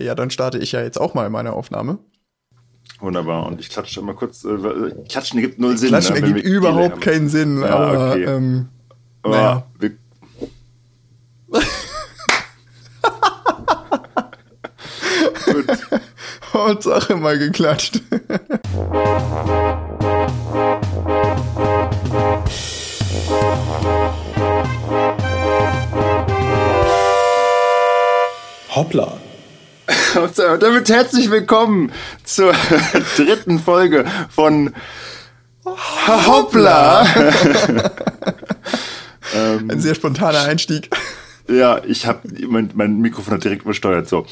Ja, dann starte ich ja jetzt auch mal meine Aufnahme. Wunderbar. Und ich klatsche mal kurz. Äh, Klatschen ergibt null Sinn. Klatschen ne, ergibt überhaupt keinen Sinn. Ja, aber, okay. ähm, aber naja. wir Gut. Hauptsache mal geklatscht. Hoppla. Und damit herzlich willkommen zur dritten Folge von Hoppla. Ein sehr spontaner Einstieg. Ja, ich habe mein, mein Mikrofon hat direkt übersteuert. So,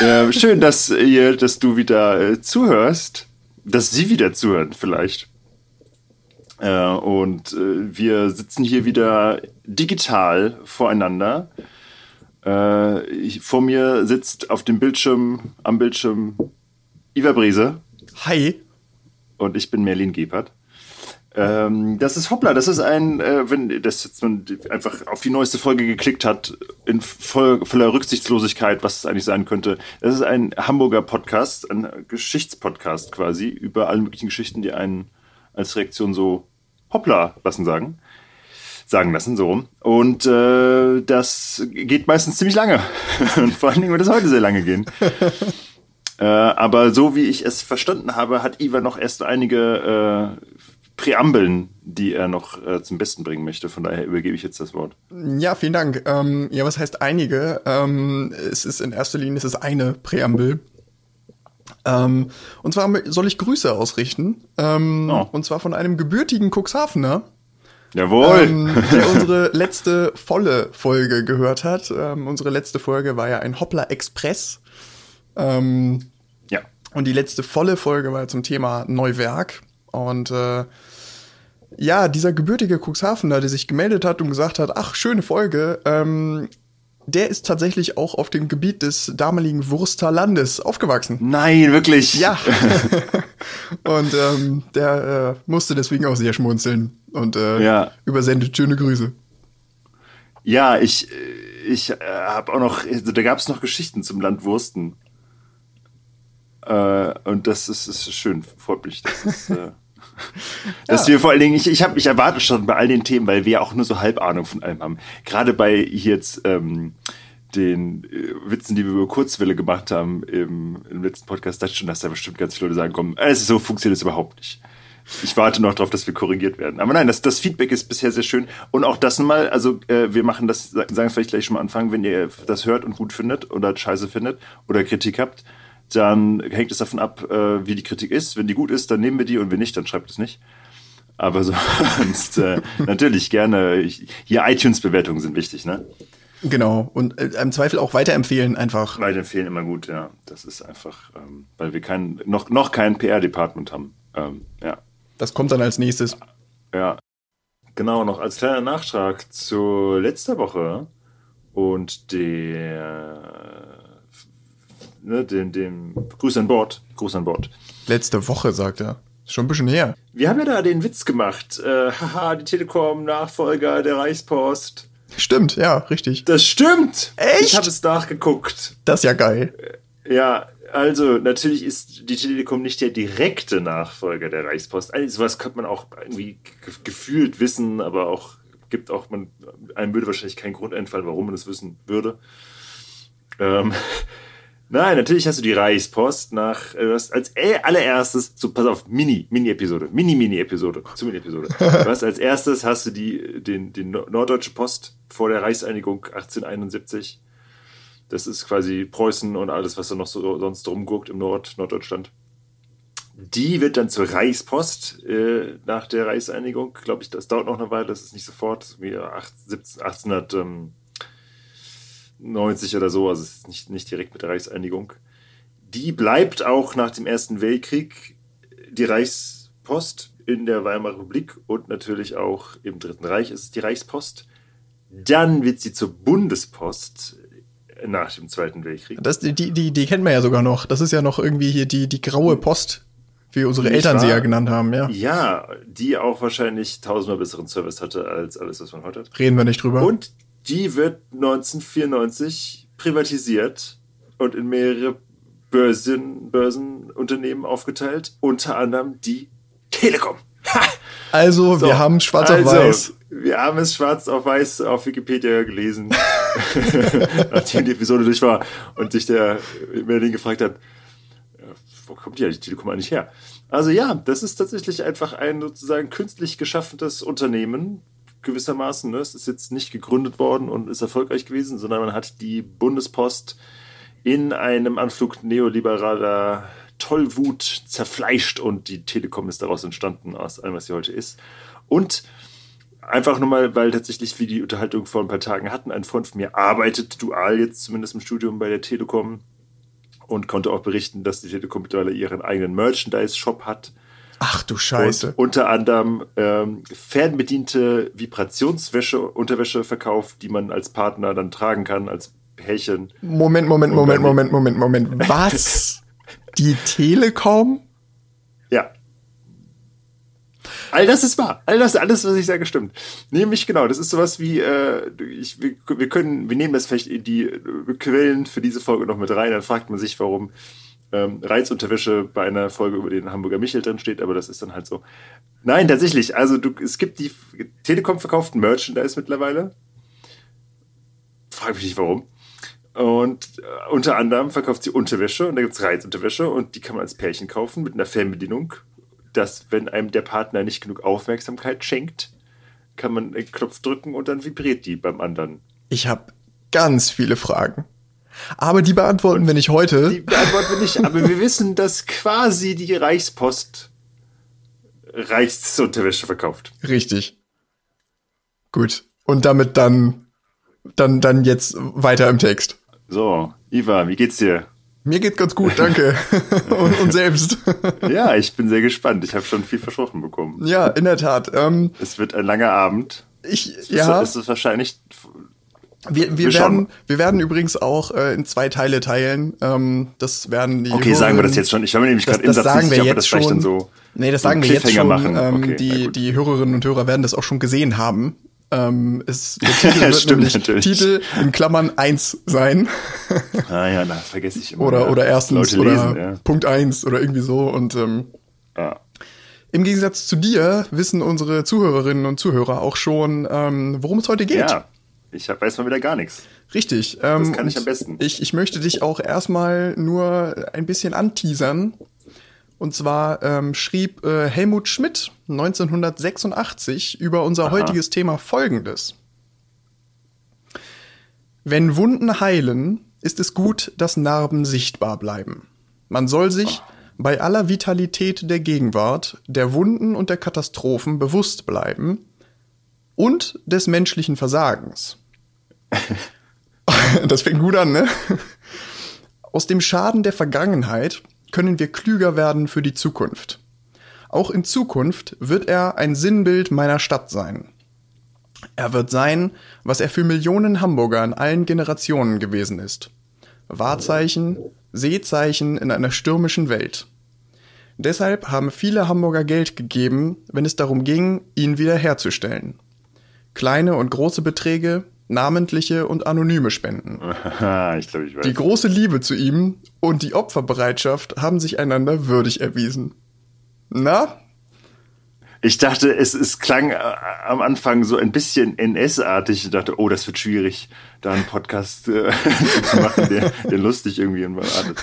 äh, schön, dass ihr, dass du wieder äh, zuhörst, dass Sie wieder zuhören vielleicht. Äh, und äh, wir sitzen hier wieder digital voreinander. Äh, ich, vor mir sitzt auf dem Bildschirm, am Bildschirm Iva Brise. Hi. Und ich bin Merlin Gebhardt. Ähm, das ist Hoppla, das ist ein, äh, wenn das jetzt man einfach auf die neueste Folge geklickt hat, in voll, voller Rücksichtslosigkeit, was es eigentlich sein könnte. Das ist ein Hamburger Podcast, ein Geschichtspodcast quasi, über alle möglichen Geschichten, die einen als Reaktion so Hoppla lassen sagen. Sagen lassen, so rum. Und äh, das geht meistens ziemlich lange. Und vor allen Dingen wird es heute sehr lange gehen. äh, aber so wie ich es verstanden habe, hat Iva noch erst einige äh, Präambeln, die er noch äh, zum Besten bringen möchte. Von daher übergebe ich jetzt das Wort. Ja, vielen Dank. Ähm, ja, was heißt einige? Ähm, es ist in erster Linie es ist eine Präambel. Ähm, und zwar soll ich Grüße ausrichten. Ähm, oh. Und zwar von einem gebürtigen Cuxhavener. Jawohl. Ähm, der unsere letzte volle Folge gehört hat. Ähm, unsere letzte Folge war ja ein Hoppler Express. Ähm, ja. Und die letzte volle Folge war zum Thema Neuwerk. Und äh, ja, dieser gebürtige Cuxhavener, der sich gemeldet hat und gesagt hat, ach, schöne Folge, ähm, der ist tatsächlich auch auf dem Gebiet des damaligen Wurster Landes aufgewachsen. Nein, wirklich? Ja. und ähm, der äh, musste deswegen auch sehr schmunzeln und äh, ja. übersendet schöne Grüße. Ja, ich, ich äh, habe auch noch, also da gab es noch Geschichten zum Land Wursten. Äh, und das ist, ist schön, freut mich. Das ist, äh, Dass ja. wir vor allen Dingen, ich, ich, hab, ich erwarte schon bei all den Themen, weil wir ja auch nur so halb Ahnung von allem haben. Gerade bei jetzt ähm, den äh, Witzen, die wir über Kurzwelle gemacht haben im, im letzten Podcast, dachte schon, dass da bestimmt ganz viele Leute sagen, komm, äh, so funktioniert es überhaupt nicht. Ich warte noch darauf, dass wir korrigiert werden. Aber nein, das, das Feedback ist bisher sehr schön. Und auch das mal, also äh, wir machen das, sagen es vielleicht gleich schon mal anfangen, wenn ihr das hört und gut findet oder scheiße findet oder Kritik habt, dann hängt es davon ab, äh, wie die Kritik ist. Wenn die gut ist, dann nehmen wir die und wenn nicht, dann schreibt es nicht. Aber sonst äh, natürlich gerne. Ich, hier iTunes-Bewertungen sind wichtig, ne? Genau. Und äh, im Zweifel auch weiterempfehlen einfach. Weiterempfehlen immer gut, ja. Das ist einfach, ähm, weil wir kein, noch, noch kein PR-Department haben. Ähm, ja. Das kommt dann als nächstes. Ja. Genau, noch als kleiner Nachtrag zu letzter Woche und der ne, dem, dem Gruß an Bord. Gruß an Bord. Letzte Woche, sagt er. Schon ein bisschen her. Wir haben ja da den Witz gemacht. Äh, haha, die Telekom, Nachfolger der Reichspost. Stimmt, ja, richtig. Das stimmt. Echt? Ich habe es nachgeguckt. Das ist ja geil. Äh, ja, also natürlich ist die Telekom nicht der direkte Nachfolger der Reichspost. Also sowas könnte man auch irgendwie gefühlt wissen, aber auch gibt auch man einem würde wahrscheinlich keinen Grund einfallen, warum man das wissen würde. Ähm, Nein, natürlich hast du die Reichspost nach, äh, hast als allererstes, so pass auf, Mini, Mini-Episode, Mini-Mini-Episode, zu Mini-Episode. Was als erstes hast du die, den, den Norddeutsche Post vor der Reichseinigung 1871. Das ist quasi Preußen und alles, was da noch so sonst rumguckt im Nord, Norddeutschland. Die wird dann zur Reichspost äh, nach der Reichseinigung. Glaube ich, das dauert noch eine Weile, das ist nicht sofort, wie 1800. Ähm, 90 oder so, also es ist nicht, nicht direkt mit der Reichseinigung. Die bleibt auch nach dem Ersten Weltkrieg die Reichspost in der Weimarer Republik und natürlich auch im Dritten Reich ist es die Reichspost. Dann wird sie zur Bundespost nach dem Zweiten Weltkrieg. Das, die, die, die kennt man ja sogar noch. Das ist ja noch irgendwie hier die, die graue Post, wie unsere Nicht Eltern wahr? sie ja genannt haben, ja. Ja, die auch wahrscheinlich tausendmal besseren Service hatte als alles, was man heute hat. Reden wir nicht drüber. Und die wird 1994 privatisiert und in mehrere Börsen, Börsenunternehmen aufgeteilt, unter anderem die Telekom. Ha! Also, so, wir haben schwarz auf also, weiß. Wir haben es schwarz auf weiß auf Wikipedia gelesen, nachdem die Episode durch war und sich der Merlin gefragt hat, wo kommt die Telekom eigentlich her? Also ja, das ist tatsächlich einfach ein sozusagen künstlich geschaffenes Unternehmen, gewissermaßen. Ne? Es ist jetzt nicht gegründet worden und ist erfolgreich gewesen, sondern man hat die Bundespost in einem Anflug neoliberaler Tollwut zerfleischt und die Telekom ist daraus entstanden, aus allem, was sie heute ist. Und einfach nur mal, weil tatsächlich wie die Unterhaltung vor ein paar Tagen hatten, ein Freund von mir arbeitet dual jetzt zumindest im Studium bei der Telekom und konnte auch berichten, dass die Telekom mittlerweile ihren eigenen Merchandise-Shop hat. Ach du Scheiße. Und unter anderem ähm, fernbediente Vibrationswäsche, Unterwäsche verkauft, die man als Partner dann tragen kann, als Pärchen. Moment, Moment, Moment, Moment, Moment, Moment. Was? Die Telekom? Ja. All das ist wahr. All das, alles, was ich sage, stimmt. Nämlich genau, das ist sowas wie, äh, ich, wir, wir können, wir nehmen das vielleicht in die Quellen für diese Folge noch mit rein, dann fragt man sich, warum ähm, Reizunterwäsche bei einer Folge über den Hamburger Michel drin steht, aber das ist dann halt so. Nein, tatsächlich, also du, es gibt die Telekom verkauften Merchandise mittlerweile. Frag mich nicht warum. Und äh, unter anderem verkauft sie Unterwäsche und da gibt es Reizunterwäsche und die kann man als Pärchen kaufen mit einer Fernbedienung, dass, wenn einem der Partner nicht genug Aufmerksamkeit schenkt, kann man einen Knopf drücken und dann vibriert die beim anderen. Ich habe ganz viele Fragen. Aber die beantworten wir nicht heute. Die beantworten wir nicht, aber wir wissen, dass quasi die Reichspost Reichsunterwäsche verkauft. Richtig. Gut. Und damit dann, dann, dann jetzt weiter im Text. So, Iva, wie geht's dir? Mir geht's ganz gut, danke. und, und, selbst. ja, ich bin sehr gespannt. Ich habe schon viel versprochen bekommen. Ja, in der Tat. Ähm, es wird ein langer Abend. Ich, es ja. Ist, es ist wahrscheinlich. Wir, wir, werden, wir werden übrigens auch äh, in zwei Teile teilen. Ähm, das werden die. Okay, Hörer, sagen wir das jetzt schon. Ich habe nämlich gerade im Satz sagen wir jetzt das schon. Dann so nee, das sagen wir jetzt schon. Ähm, okay, die, die Hörerinnen und Hörer werden das auch schon gesehen haben. Ähm, ist, der Titel wird Stimmt, nämlich natürlich. Titel in Klammern 1 sein. ah ja, das vergesse ich immer. Oder, ja. oder erstens Leute oder ja. Punkt 1 oder irgendwie so. Und ähm, ja. im Gegensatz zu dir wissen unsere Zuhörerinnen und Zuhörer auch schon, ähm, worum es heute geht. Ja, ich hab, weiß mal wieder gar nichts. Richtig. Ähm, das kann ich am besten. Ich, ich möchte dich auch erstmal nur ein bisschen anteasern und zwar ähm, schrieb äh, Helmut Schmidt 1986 über unser Aha. heutiges Thema Folgendes. Wenn Wunden heilen, ist es gut, dass Narben sichtbar bleiben. Man soll sich oh. bei aller Vitalität der Gegenwart, der Wunden und der Katastrophen bewusst bleiben und des menschlichen Versagens. das fängt gut an, ne? Aus dem Schaden der Vergangenheit können wir klüger werden für die Zukunft. Auch in Zukunft wird er ein Sinnbild meiner Stadt sein. Er wird sein, was er für Millionen Hamburger in allen Generationen gewesen ist. Wahrzeichen, Seezeichen in einer stürmischen Welt. Deshalb haben viele Hamburger Geld gegeben, wenn es darum ging, ihn wiederherzustellen. Kleine und große Beträge, namentliche und anonyme Spenden. ich glaube, ich weiß. Die große Liebe zu ihm und die Opferbereitschaft haben sich einander würdig erwiesen. Na? Ich dachte, es, es klang äh, am Anfang so ein bisschen NS-artig. Ich dachte, oh, das wird schwierig, da einen Podcast äh, zu machen, der, der lustig irgendwie artet.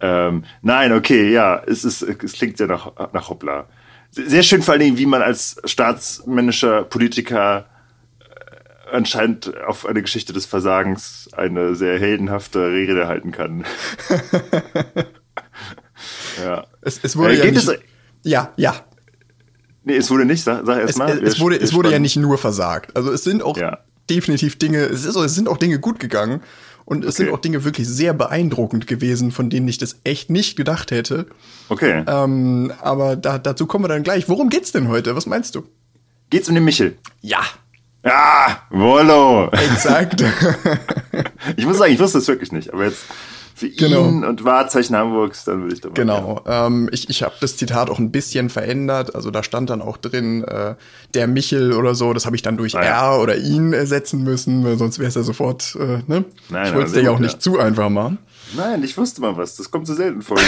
Ähm, nein, okay, ja, es, ist, es klingt sehr nach, nach Hoppla. Sehr schön vor allen Dingen, wie man als staatsmännischer Politiker anscheinend auf eine Geschichte des Versagens eine sehr heldenhafte Rede halten kann. ja. Es, es wurde äh, ja, nicht, es, ja, ja. Nee, es wurde nicht, sag, sag erst mal. Es, es, wurde, es wurde ja nicht nur versagt. Also es sind auch ja. definitiv Dinge, es, ist, es sind auch Dinge gut gegangen. Und es okay. sind auch Dinge wirklich sehr beeindruckend gewesen, von denen ich das echt nicht gedacht hätte. Okay. Ähm, aber da, dazu kommen wir dann gleich. Worum geht's denn heute? Was meinst du? Geht's um den Michel? Ja, Ah, Wollo. Exakt. ich muss sagen, ich wusste es wirklich nicht, aber jetzt für genau. ihn und Wahrzeichen Hamburgs, dann würde ich dabei. Genau. Ähm, ich ich habe das Zitat auch ein bisschen verändert. Also da stand dann auch drin, äh, der Michel oder so. Das habe ich dann durch ah, ja. R oder ihn ersetzen müssen, weil sonst wäre es ja sofort, äh, ne? Nein, ich wollte es dir ja auch nicht zu einfach machen. Nein, ich wusste mal was. Das kommt so selten vor.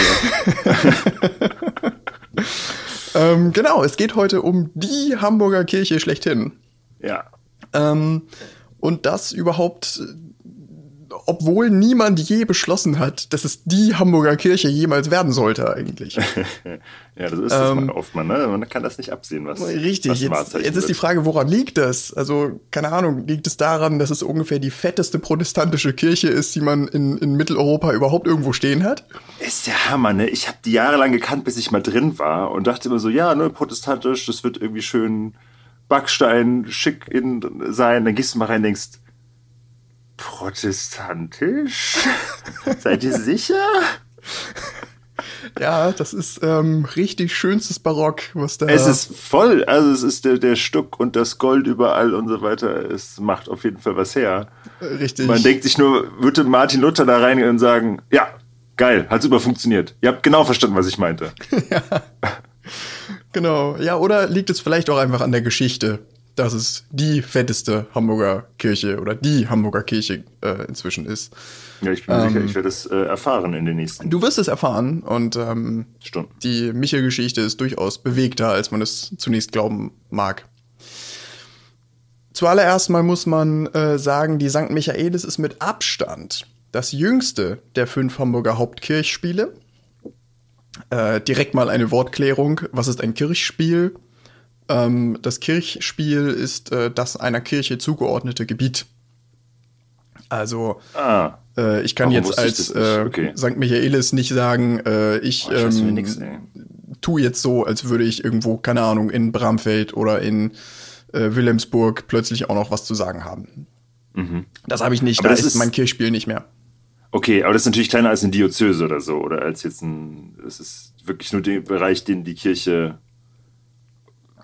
ähm, genau, es geht heute um die Hamburger Kirche schlechthin. Ja. Ähm, und das überhaupt obwohl niemand je beschlossen hat, dass es die Hamburger Kirche jemals werden sollte eigentlich. ja, das ist das ähm, oft mal, ne? Man kann das nicht absehen, was Richtig, was jetzt, jetzt ist die Frage, woran liegt das? Also, keine Ahnung, liegt es daran, dass es ungefähr die fetteste protestantische Kirche ist, die man in, in Mitteleuropa überhaupt irgendwo stehen hat? Ist der Hammer, ne? Ich habe die jahrelang gekannt, bis ich mal drin war und dachte immer so, ja, ne, protestantisch, das wird irgendwie schön Backstein, schick in, sein. Dann gehst du mal rein und denkst, Protestantisch? Seid ihr sicher? Ja, das ist ähm, richtig schönstes Barock, was da. Es ist voll, also es ist der, der Stuck und das Gold überall und so weiter. Es macht auf jeden Fall was her. Richtig. Man denkt sich nur, würde Martin Luther da reingehen und sagen, ja, geil, hat super funktioniert. Ihr habt genau verstanden, was ich meinte. ja. Genau. Ja, oder liegt es vielleicht auch einfach an der Geschichte? dass es die fetteste Hamburger Kirche oder die Hamburger Kirche äh, inzwischen ist. Ja, ich bin ähm, sicher, ich werde es äh, erfahren in den nächsten. Du wirst es erfahren und ähm, Stunden. die Michel-Geschichte ist durchaus bewegter, als man es zunächst glauben mag. Zuallererst mal muss man äh, sagen, die St. Michaelis ist mit Abstand das jüngste der fünf Hamburger Hauptkirchspiele. Äh, direkt mal eine Wortklärung. Was ist ein Kirchspiel? Ähm, das Kirchspiel ist äh, das einer Kirche zugeordnete Gebiet. Also ah, äh, ich kann jetzt als äh, okay. St. Michaelis nicht sagen, äh, ich oh, ähm, nix, tu jetzt so, als würde ich irgendwo, keine Ahnung, in Bramfeld oder in äh, Wilhelmsburg plötzlich auch noch was zu sagen haben. Mhm. Das habe ich nicht, aber da ist, ist mein Kirchspiel nicht mehr. Okay, aber das ist natürlich kleiner als eine Diözese oder so, oder als jetzt ein, es ist wirklich nur der Bereich, den die Kirche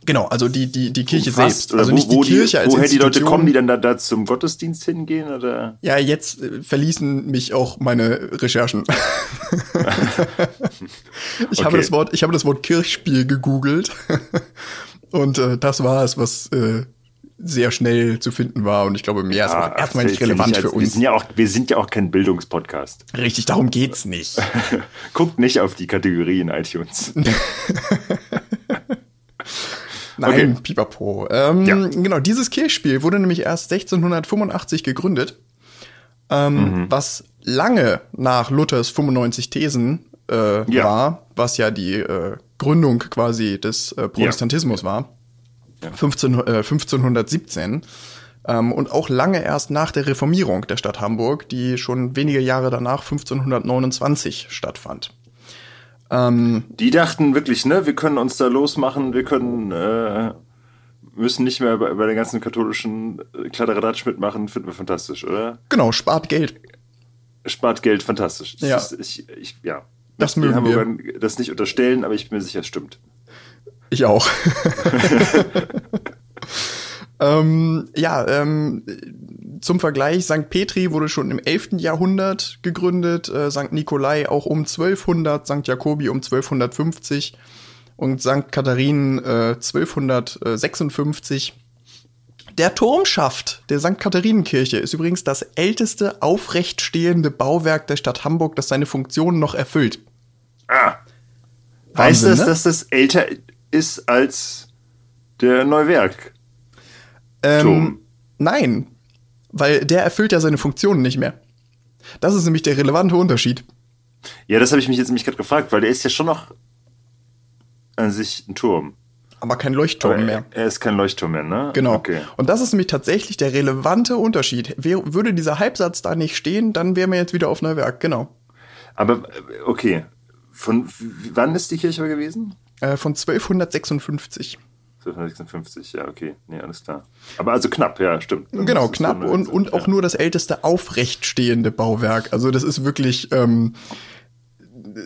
Genau, also die, die, die Kirche selbst. Also wo, nicht die Kirche die, als Woher die Leute kommen, die dann da, da zum Gottesdienst hingehen? Oder? Ja, jetzt äh, verließen mich auch meine Recherchen. ich, okay. habe das Wort, ich habe das Wort Kirchspiel gegoogelt. Und äh, das war es, was äh, sehr schnell zu finden war. Und ich glaube, mehr ja, ist aber erstmal nicht relevant nicht, für uns. Wir sind, ja auch, wir sind ja auch kein Bildungspodcast. Richtig, darum geht's nicht. Guckt nicht auf die Kategorie in iTunes. Nein, okay. Pipapo. Ähm, ja. Genau, dieses Kirchspiel wurde nämlich erst 1685 gegründet, ähm, mhm. was lange nach Luthers 95 Thesen äh, ja. war, was ja die äh, Gründung quasi des äh, Protestantismus ja. war. 15, 1517. Äh, ähm, und auch lange erst nach der Reformierung der Stadt Hamburg, die schon wenige Jahre danach 1529 stattfand. Ähm, die dachten wirklich, ne, wir können uns da losmachen, wir können, äh, müssen nicht mehr bei, bei den ganzen katholischen äh, Kladderadatsch mitmachen, finden wir fantastisch, oder? Genau, spart Geld. Spart Geld, fantastisch. Das ja. Ist, ich, ich, ja. Das mögen Hamburgern wir. das nicht unterstellen, aber ich bin mir sicher, es stimmt. Ich auch. ähm, ja, ähm, zum Vergleich, St. Petri wurde schon im 11. Jahrhundert gegründet, äh, St. Nikolai auch um 1200, St. Jakobi um 1250 und St. Katharinen äh, 1256. Der Turmschaft der St. Katharinenkirche ist übrigens das älteste aufrecht stehende Bauwerk der Stadt Hamburg, das seine Funktion noch erfüllt. Ah. Heißt das, ne? dass das älter ist als der Neuwerk? Ähm, nein, weil der erfüllt ja seine Funktionen nicht mehr. Das ist nämlich der relevante Unterschied. Ja, das habe ich mich jetzt nämlich gerade gefragt, weil der ist ja schon noch an sich ein Turm. Aber kein Leuchtturm Aber mehr. Er ist kein Leuchtturm mehr, ne? Genau. Okay. Und das ist nämlich tatsächlich der relevante Unterschied. würde dieser Halbsatz da nicht stehen, dann wären wir jetzt wieder auf Neuwerk, genau. Aber, okay. Von wann ist die Kirche gewesen? Äh, von 1256. 1256, ja, okay. Nee, alles klar. Aber also knapp, ja, stimmt. Dann genau, knapp und, und auch ja. nur das älteste aufrechtstehende Bauwerk. Also das ist wirklich ähm,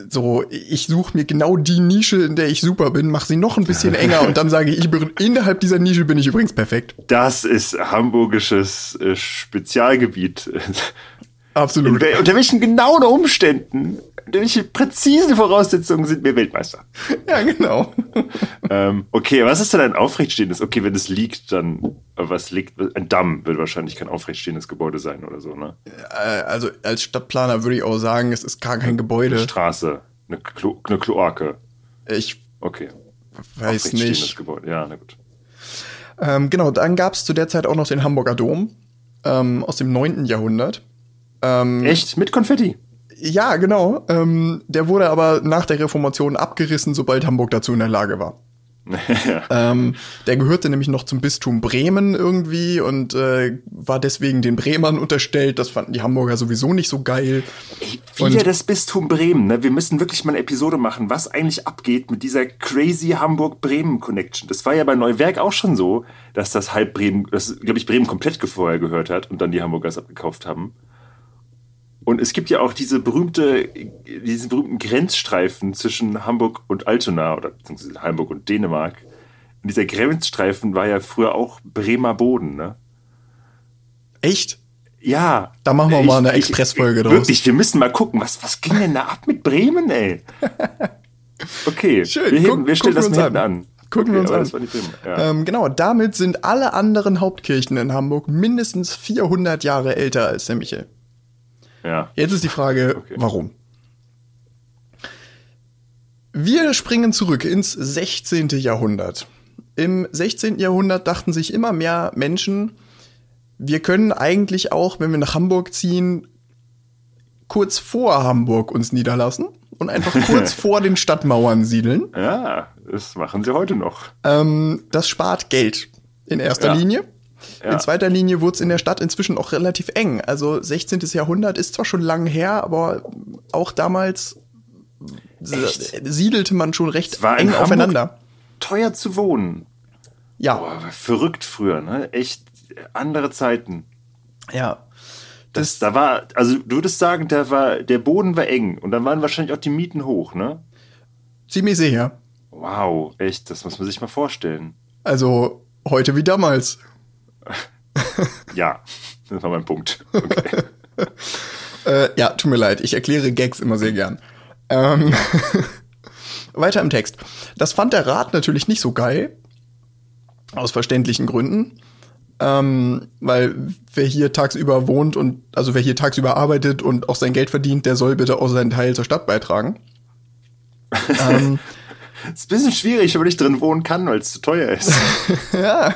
so, ich suche mir genau die Nische, in der ich super bin, mache sie noch ein bisschen enger und dann sage ich, innerhalb dieser Nische bin ich übrigens perfekt. Das ist hamburgisches äh, Spezialgebiet. Absolut. Unter welchen genauen Umständen welche präzise Voraussetzungen sind wir Weltmeister? Ja, genau. ähm, okay, was ist denn ein aufrechtstehendes? Okay, wenn es liegt, dann was liegt? Ein Damm wird wahrscheinlich kein aufrechtstehendes Gebäude sein oder so, ne? Äh, also als Stadtplaner würde ich auch sagen, es ist gar kein Gebäude. Eine Straße, eine, Klo eine Kloake. Ich okay. weiß nicht. Gebäude. Ja, na gut. Ähm, genau, dann gab es zu der Zeit auch noch den Hamburger Dom ähm, aus dem 9. Jahrhundert. Ähm, Echt? Mit Konfetti? Ja, genau. Ähm, der wurde aber nach der Reformation abgerissen, sobald Hamburg dazu in der Lage war. ähm, der gehörte nämlich noch zum Bistum Bremen irgendwie und äh, war deswegen den Bremern unterstellt. Das fanden die Hamburger sowieso nicht so geil. Ey, wieder und das Bistum Bremen. Ne? Wir müssen wirklich mal eine Episode machen, was eigentlich abgeht mit dieser crazy Hamburg-Bremen-Connection. Das war ja bei Neuwerk auch schon so, dass das halb Bremen, das glaube ich Bremen komplett vorher gehört hat und dann die Hamburgers abgekauft haben. Und es gibt ja auch diese berühmte, diesen berühmten Grenzstreifen zwischen Hamburg und Altona oder beziehungsweise Hamburg und Dänemark. Und dieser Grenzstreifen war ja früher auch Bremer Boden, ne? Echt? Ja. Da machen wir ich, mal eine Expressfolge draus. Wirklich, wir müssen mal gucken, was, was ging denn da ab mit Bremen, ey? Okay, Schön. Wir, heben, wir stellen das mal an. an. Gucken okay, wir uns an. Ja. Ähm, genau, damit sind alle anderen Hauptkirchen in Hamburg mindestens 400 Jahre älter als der Michel. Ja. Jetzt ist die Frage, okay. warum? Wir springen zurück ins 16. Jahrhundert. Im 16. Jahrhundert dachten sich immer mehr Menschen, wir können eigentlich auch, wenn wir nach Hamburg ziehen, kurz vor Hamburg uns niederlassen und einfach kurz vor den Stadtmauern siedeln. Ja, das machen sie heute noch. Ähm, das spart Geld in erster ja. Linie. Ja. In zweiter Linie wurde es in der Stadt inzwischen auch relativ eng. Also 16. Jahrhundert ist zwar schon lang her, aber auch damals Echt? siedelte man schon recht eng aufeinander. Teuer zu wohnen. Ja. Boah, verrückt früher, ne? Echt andere Zeiten. Ja. Das, das, da war, also du würdest sagen, da war, der Boden war eng und dann waren wahrscheinlich auch die Mieten hoch, ne? Ziemlich sicher. Wow, echt, das muss man sich mal vorstellen. Also heute wie damals. Ja, das war mein Punkt. Okay. äh, ja, tut mir leid, ich erkläre Gags immer sehr gern. Ähm, weiter im Text. Das fand der Rat natürlich nicht so geil. Aus verständlichen Gründen. Ähm, weil wer hier tagsüber wohnt und also wer hier tagsüber arbeitet und auch sein Geld verdient, der soll bitte auch seinen Teil zur Stadt beitragen. ähm, ist ein bisschen schwierig, wenn man nicht drin wohnen kann, weil es zu teuer ist. ja.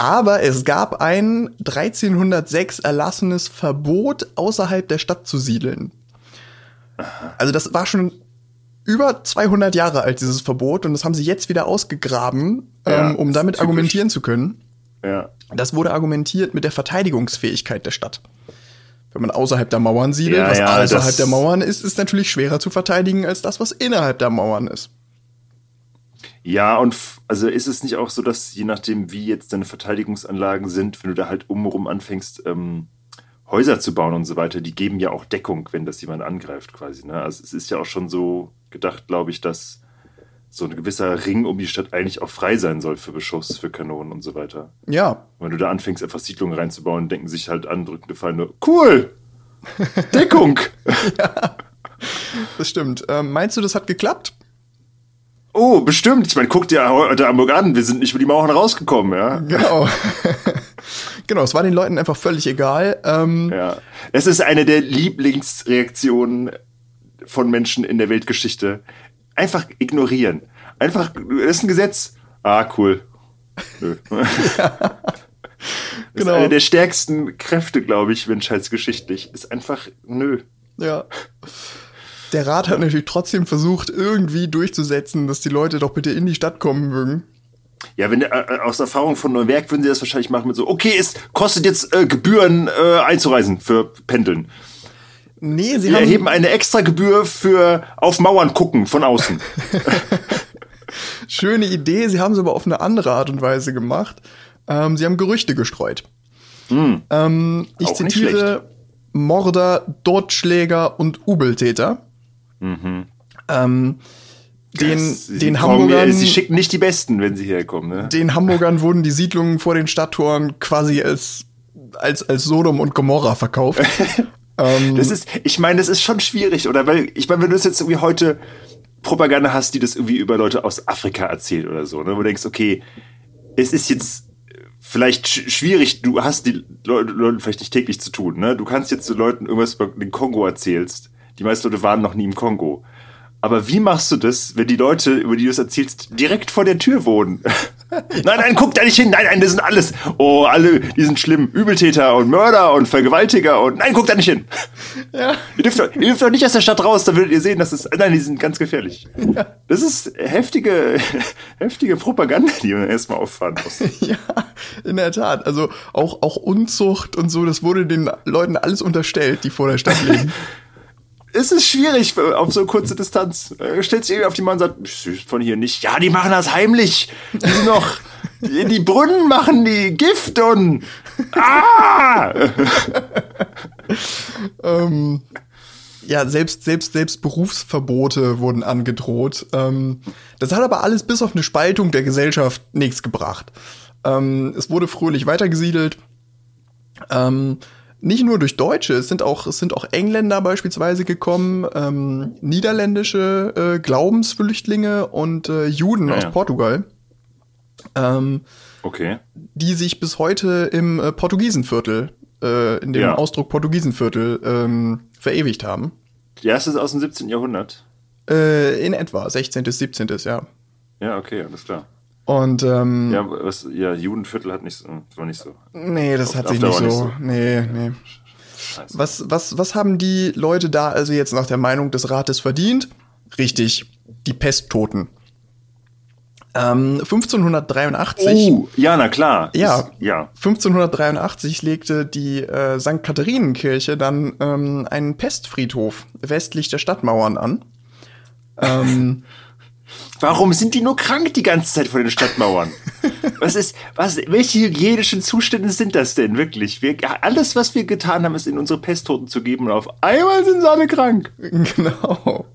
Aber es gab ein 1306 erlassenes Verbot, außerhalb der Stadt zu siedeln. Also das war schon über 200 Jahre alt, dieses Verbot, und das haben sie jetzt wieder ausgegraben, ja, ähm, um damit typisch. argumentieren zu können. Ja. Das wurde argumentiert mit der Verteidigungsfähigkeit der Stadt. Wenn man außerhalb der Mauern siedelt, ja, was außerhalb der Mauern ist, ist natürlich schwerer zu verteidigen als das, was innerhalb der Mauern ist. Ja, und also ist es nicht auch so, dass je nachdem, wie jetzt deine Verteidigungsanlagen sind, wenn du da halt umrum anfängst, ähm, Häuser zu bauen und so weiter, die geben ja auch Deckung, wenn das jemand angreift, quasi. Ne? Also es ist ja auch schon so gedacht, glaube ich, dass so ein gewisser Ring um die Stadt eigentlich auch frei sein soll für Beschuss, für Kanonen und so weiter. Ja. wenn du da anfängst, einfach Siedlungen reinzubauen, denken sich halt andrückende Feinde, cool! Deckung! ja. Das stimmt. Ähm, meinst du, das hat geklappt? Oh, bestimmt. Ich meine, guck dir heute Hamburg an. Wir sind nicht über die Mauern rausgekommen, ja. Genau. genau, es war den Leuten einfach völlig egal. Ähm, ja. Es ist eine der Lieblingsreaktionen von Menschen in der Weltgeschichte. Einfach ignorieren. Einfach, das ist ein Gesetz. Ah, cool. Nö. ja. Das genau. ist eine der stärksten Kräfte, glaube ich, menschheitsgeschichtlich. Ist einfach nö. Ja der Rat hat natürlich trotzdem versucht, irgendwie durchzusetzen, dass die Leute doch bitte in die Stadt kommen mögen. Ja, wenn äh, aus Erfahrung von Neuwerk würden sie das wahrscheinlich machen mit so, okay, es kostet jetzt äh, Gebühren äh, einzureisen für Pendeln. Nee, sie Wir haben erheben eine extra Gebühr für auf Mauern gucken von außen. Schöne Idee, sie haben es aber auf eine andere Art und Weise gemacht. Ähm, sie haben Gerüchte gestreut. Hm. Ähm, ich zitiere Morder, Totschläger und Ubeltäter. Mhm. Ähm, den, das, den Hamburgern. sie schicken nicht die Besten, wenn sie herkommen. Ne? Den Hamburgern wurden die Siedlungen vor den Stadttoren quasi als, als, als Sodom und Gomorra verkauft. Ähm, das ist, ich meine, das ist schon schwierig, oder? Weil, ich meine, wenn du das jetzt irgendwie heute Propaganda hast, die das irgendwie über Leute aus Afrika erzählt oder so, ne? wo du denkst, okay, es ist jetzt vielleicht schwierig, du hast die Leute, Leute vielleicht nicht täglich zu tun, ne? Du kannst jetzt den Leuten irgendwas über den Kongo erzählst. Die meisten Leute waren noch nie im Kongo. Aber wie machst du das, wenn die Leute, über die du es erzählst, direkt vor der Tür wohnen? nein, nein, guck da nicht hin. Nein, nein, das sind alles. Oh, alle, die sind schlimm. Übeltäter und Mörder und Vergewaltiger und nein, guck da nicht hin. Ja. Ihr dürft, doch, ihr dürft doch nicht aus der Stadt raus, da würdet ihr sehen, dass es, nein, die sind ganz gefährlich. Ja. Das ist heftige, heftige Propaganda, die man erstmal auffahren muss. ja, in der Tat. Also auch, auch Unzucht und so, das wurde den Leuten alles unterstellt, die vor der Stadt leben. Es ist schwierig auf so kurze Distanz. Äh, stellt sich irgendwie auf die Mann und sagt, von hier nicht. Ja, die machen das heimlich. Die sind noch, in die Brunnen machen die Gift und, ah! ähm, ja, selbst, selbst, selbst Berufsverbote wurden angedroht. Ähm, das hat aber alles bis auf eine Spaltung der Gesellschaft nichts gebracht. Ähm, es wurde fröhlich weitergesiedelt. Ähm, nicht nur durch Deutsche, es sind auch, es sind auch Engländer beispielsweise gekommen, ähm, niederländische äh, Glaubensflüchtlinge und äh, Juden ja, aus ja. Portugal. Ähm, okay. Die sich bis heute im äh, Portugiesenviertel, äh, in dem ja. Ausdruck Portugiesenviertel, ähm, verewigt haben. Die erste ist aus dem 17. Jahrhundert. Äh, in etwa, 16. bis 17. ja. Ja, okay, alles klar. Und ähm, ja, was, ja, Judenviertel hat nicht so, war nicht so. Nee, das auf, hat sich nicht so, nicht so. Nee, nee. Scheiße. Was, was, was haben die Leute da also jetzt nach der Meinung des Rates verdient? Richtig, die Pesttoten. Ähm, 1583. Oh, ja, na klar. Ja, ist, ja. 1583 legte die äh, St. Katharinenkirche dann ähm, einen Pestfriedhof westlich der Stadtmauern an. ähm, Warum sind die nur krank die ganze Zeit vor den Stadtmauern? was ist, was, welche hygienischen Zustände sind das denn wirklich? Wir, alles, was wir getan haben, ist in unsere Pesttoten zu geben und auf einmal sind sie alle krank. Genau.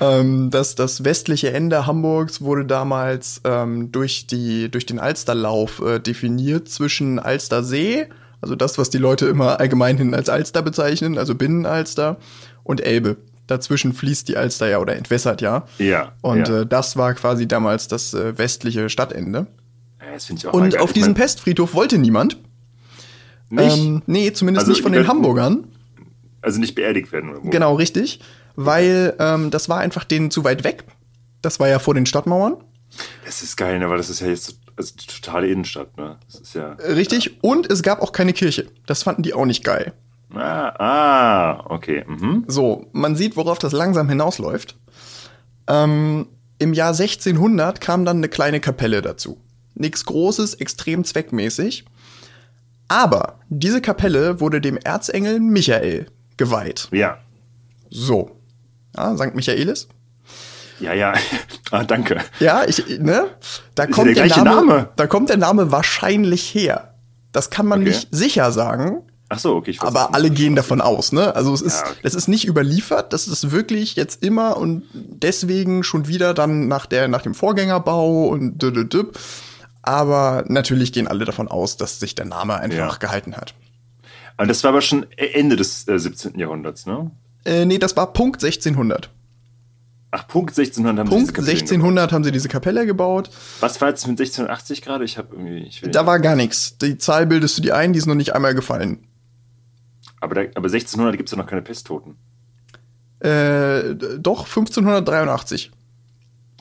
Ähm, das, das westliche Ende Hamburgs wurde damals ähm, durch, die, durch den Alsterlauf äh, definiert zwischen Alstersee, also das, was die Leute immer allgemein hin als Alster bezeichnen, also Binnenalster, und Elbe dazwischen fließt die Alster ja oder entwässert ja. Ja. Und ja. Äh, das war quasi damals das äh, westliche Stadtende. Das finde ich auch Und geil. auf diesem Pestfriedhof wollte niemand. Nicht? Ähm, nee, zumindest also, nicht von den Hamburgern. Also nicht beerdigt werden. Irgendwo. Genau, richtig. Weil ähm, das war einfach denen zu weit weg. Das war ja vor den Stadtmauern. Das ist geil, ne? weil das ist ja jetzt also die totale Innenstadt. Ne? Das ist ja, Richtig. Ja. Und es gab auch keine Kirche. Das fanden die auch nicht geil. Ah, ah okay. Mhm. So, man sieht, worauf das langsam hinausläuft. Ähm, Im Jahr 1600 kam dann eine kleine Kapelle dazu. Nichts Großes, extrem zweckmäßig. Aber diese Kapelle wurde dem Erzengel Michael geweiht. Ja. So. Ja, St. Michaelis. Ja, ja. Ah, danke. Ja, ich, ne? Da kommt der, der Name, Name, Da kommt der Name wahrscheinlich her. Das kann man okay. nicht sicher sagen. Ach so, okay. Ich aber alle gehen davon aus, ne? Also es ist, ja, okay. es ist nicht überliefert, das ist wirklich jetzt immer und deswegen schon wieder dann nach der, nach dem Vorgängerbau und düdüdüb. Aber natürlich gehen alle davon aus, dass sich der Name einfach ja. gehalten hat. Und das war aber schon Ende des äh, 17. Jahrhunderts, ne? Äh, nee, das war Punkt 1600. Ach, Punkt 1600 haben Punkt sie diese 1600 gebaut. haben sie diese Kapelle gebaut. Was war jetzt mit 1680 gerade? Ich habe irgendwie. Ich da war gar nichts. Die Zahl bildest du dir ein, die ist noch nicht einmal gefallen. Aber, da, aber 1600 gibt es ja noch keine Pesttoten. Äh, doch, 1583.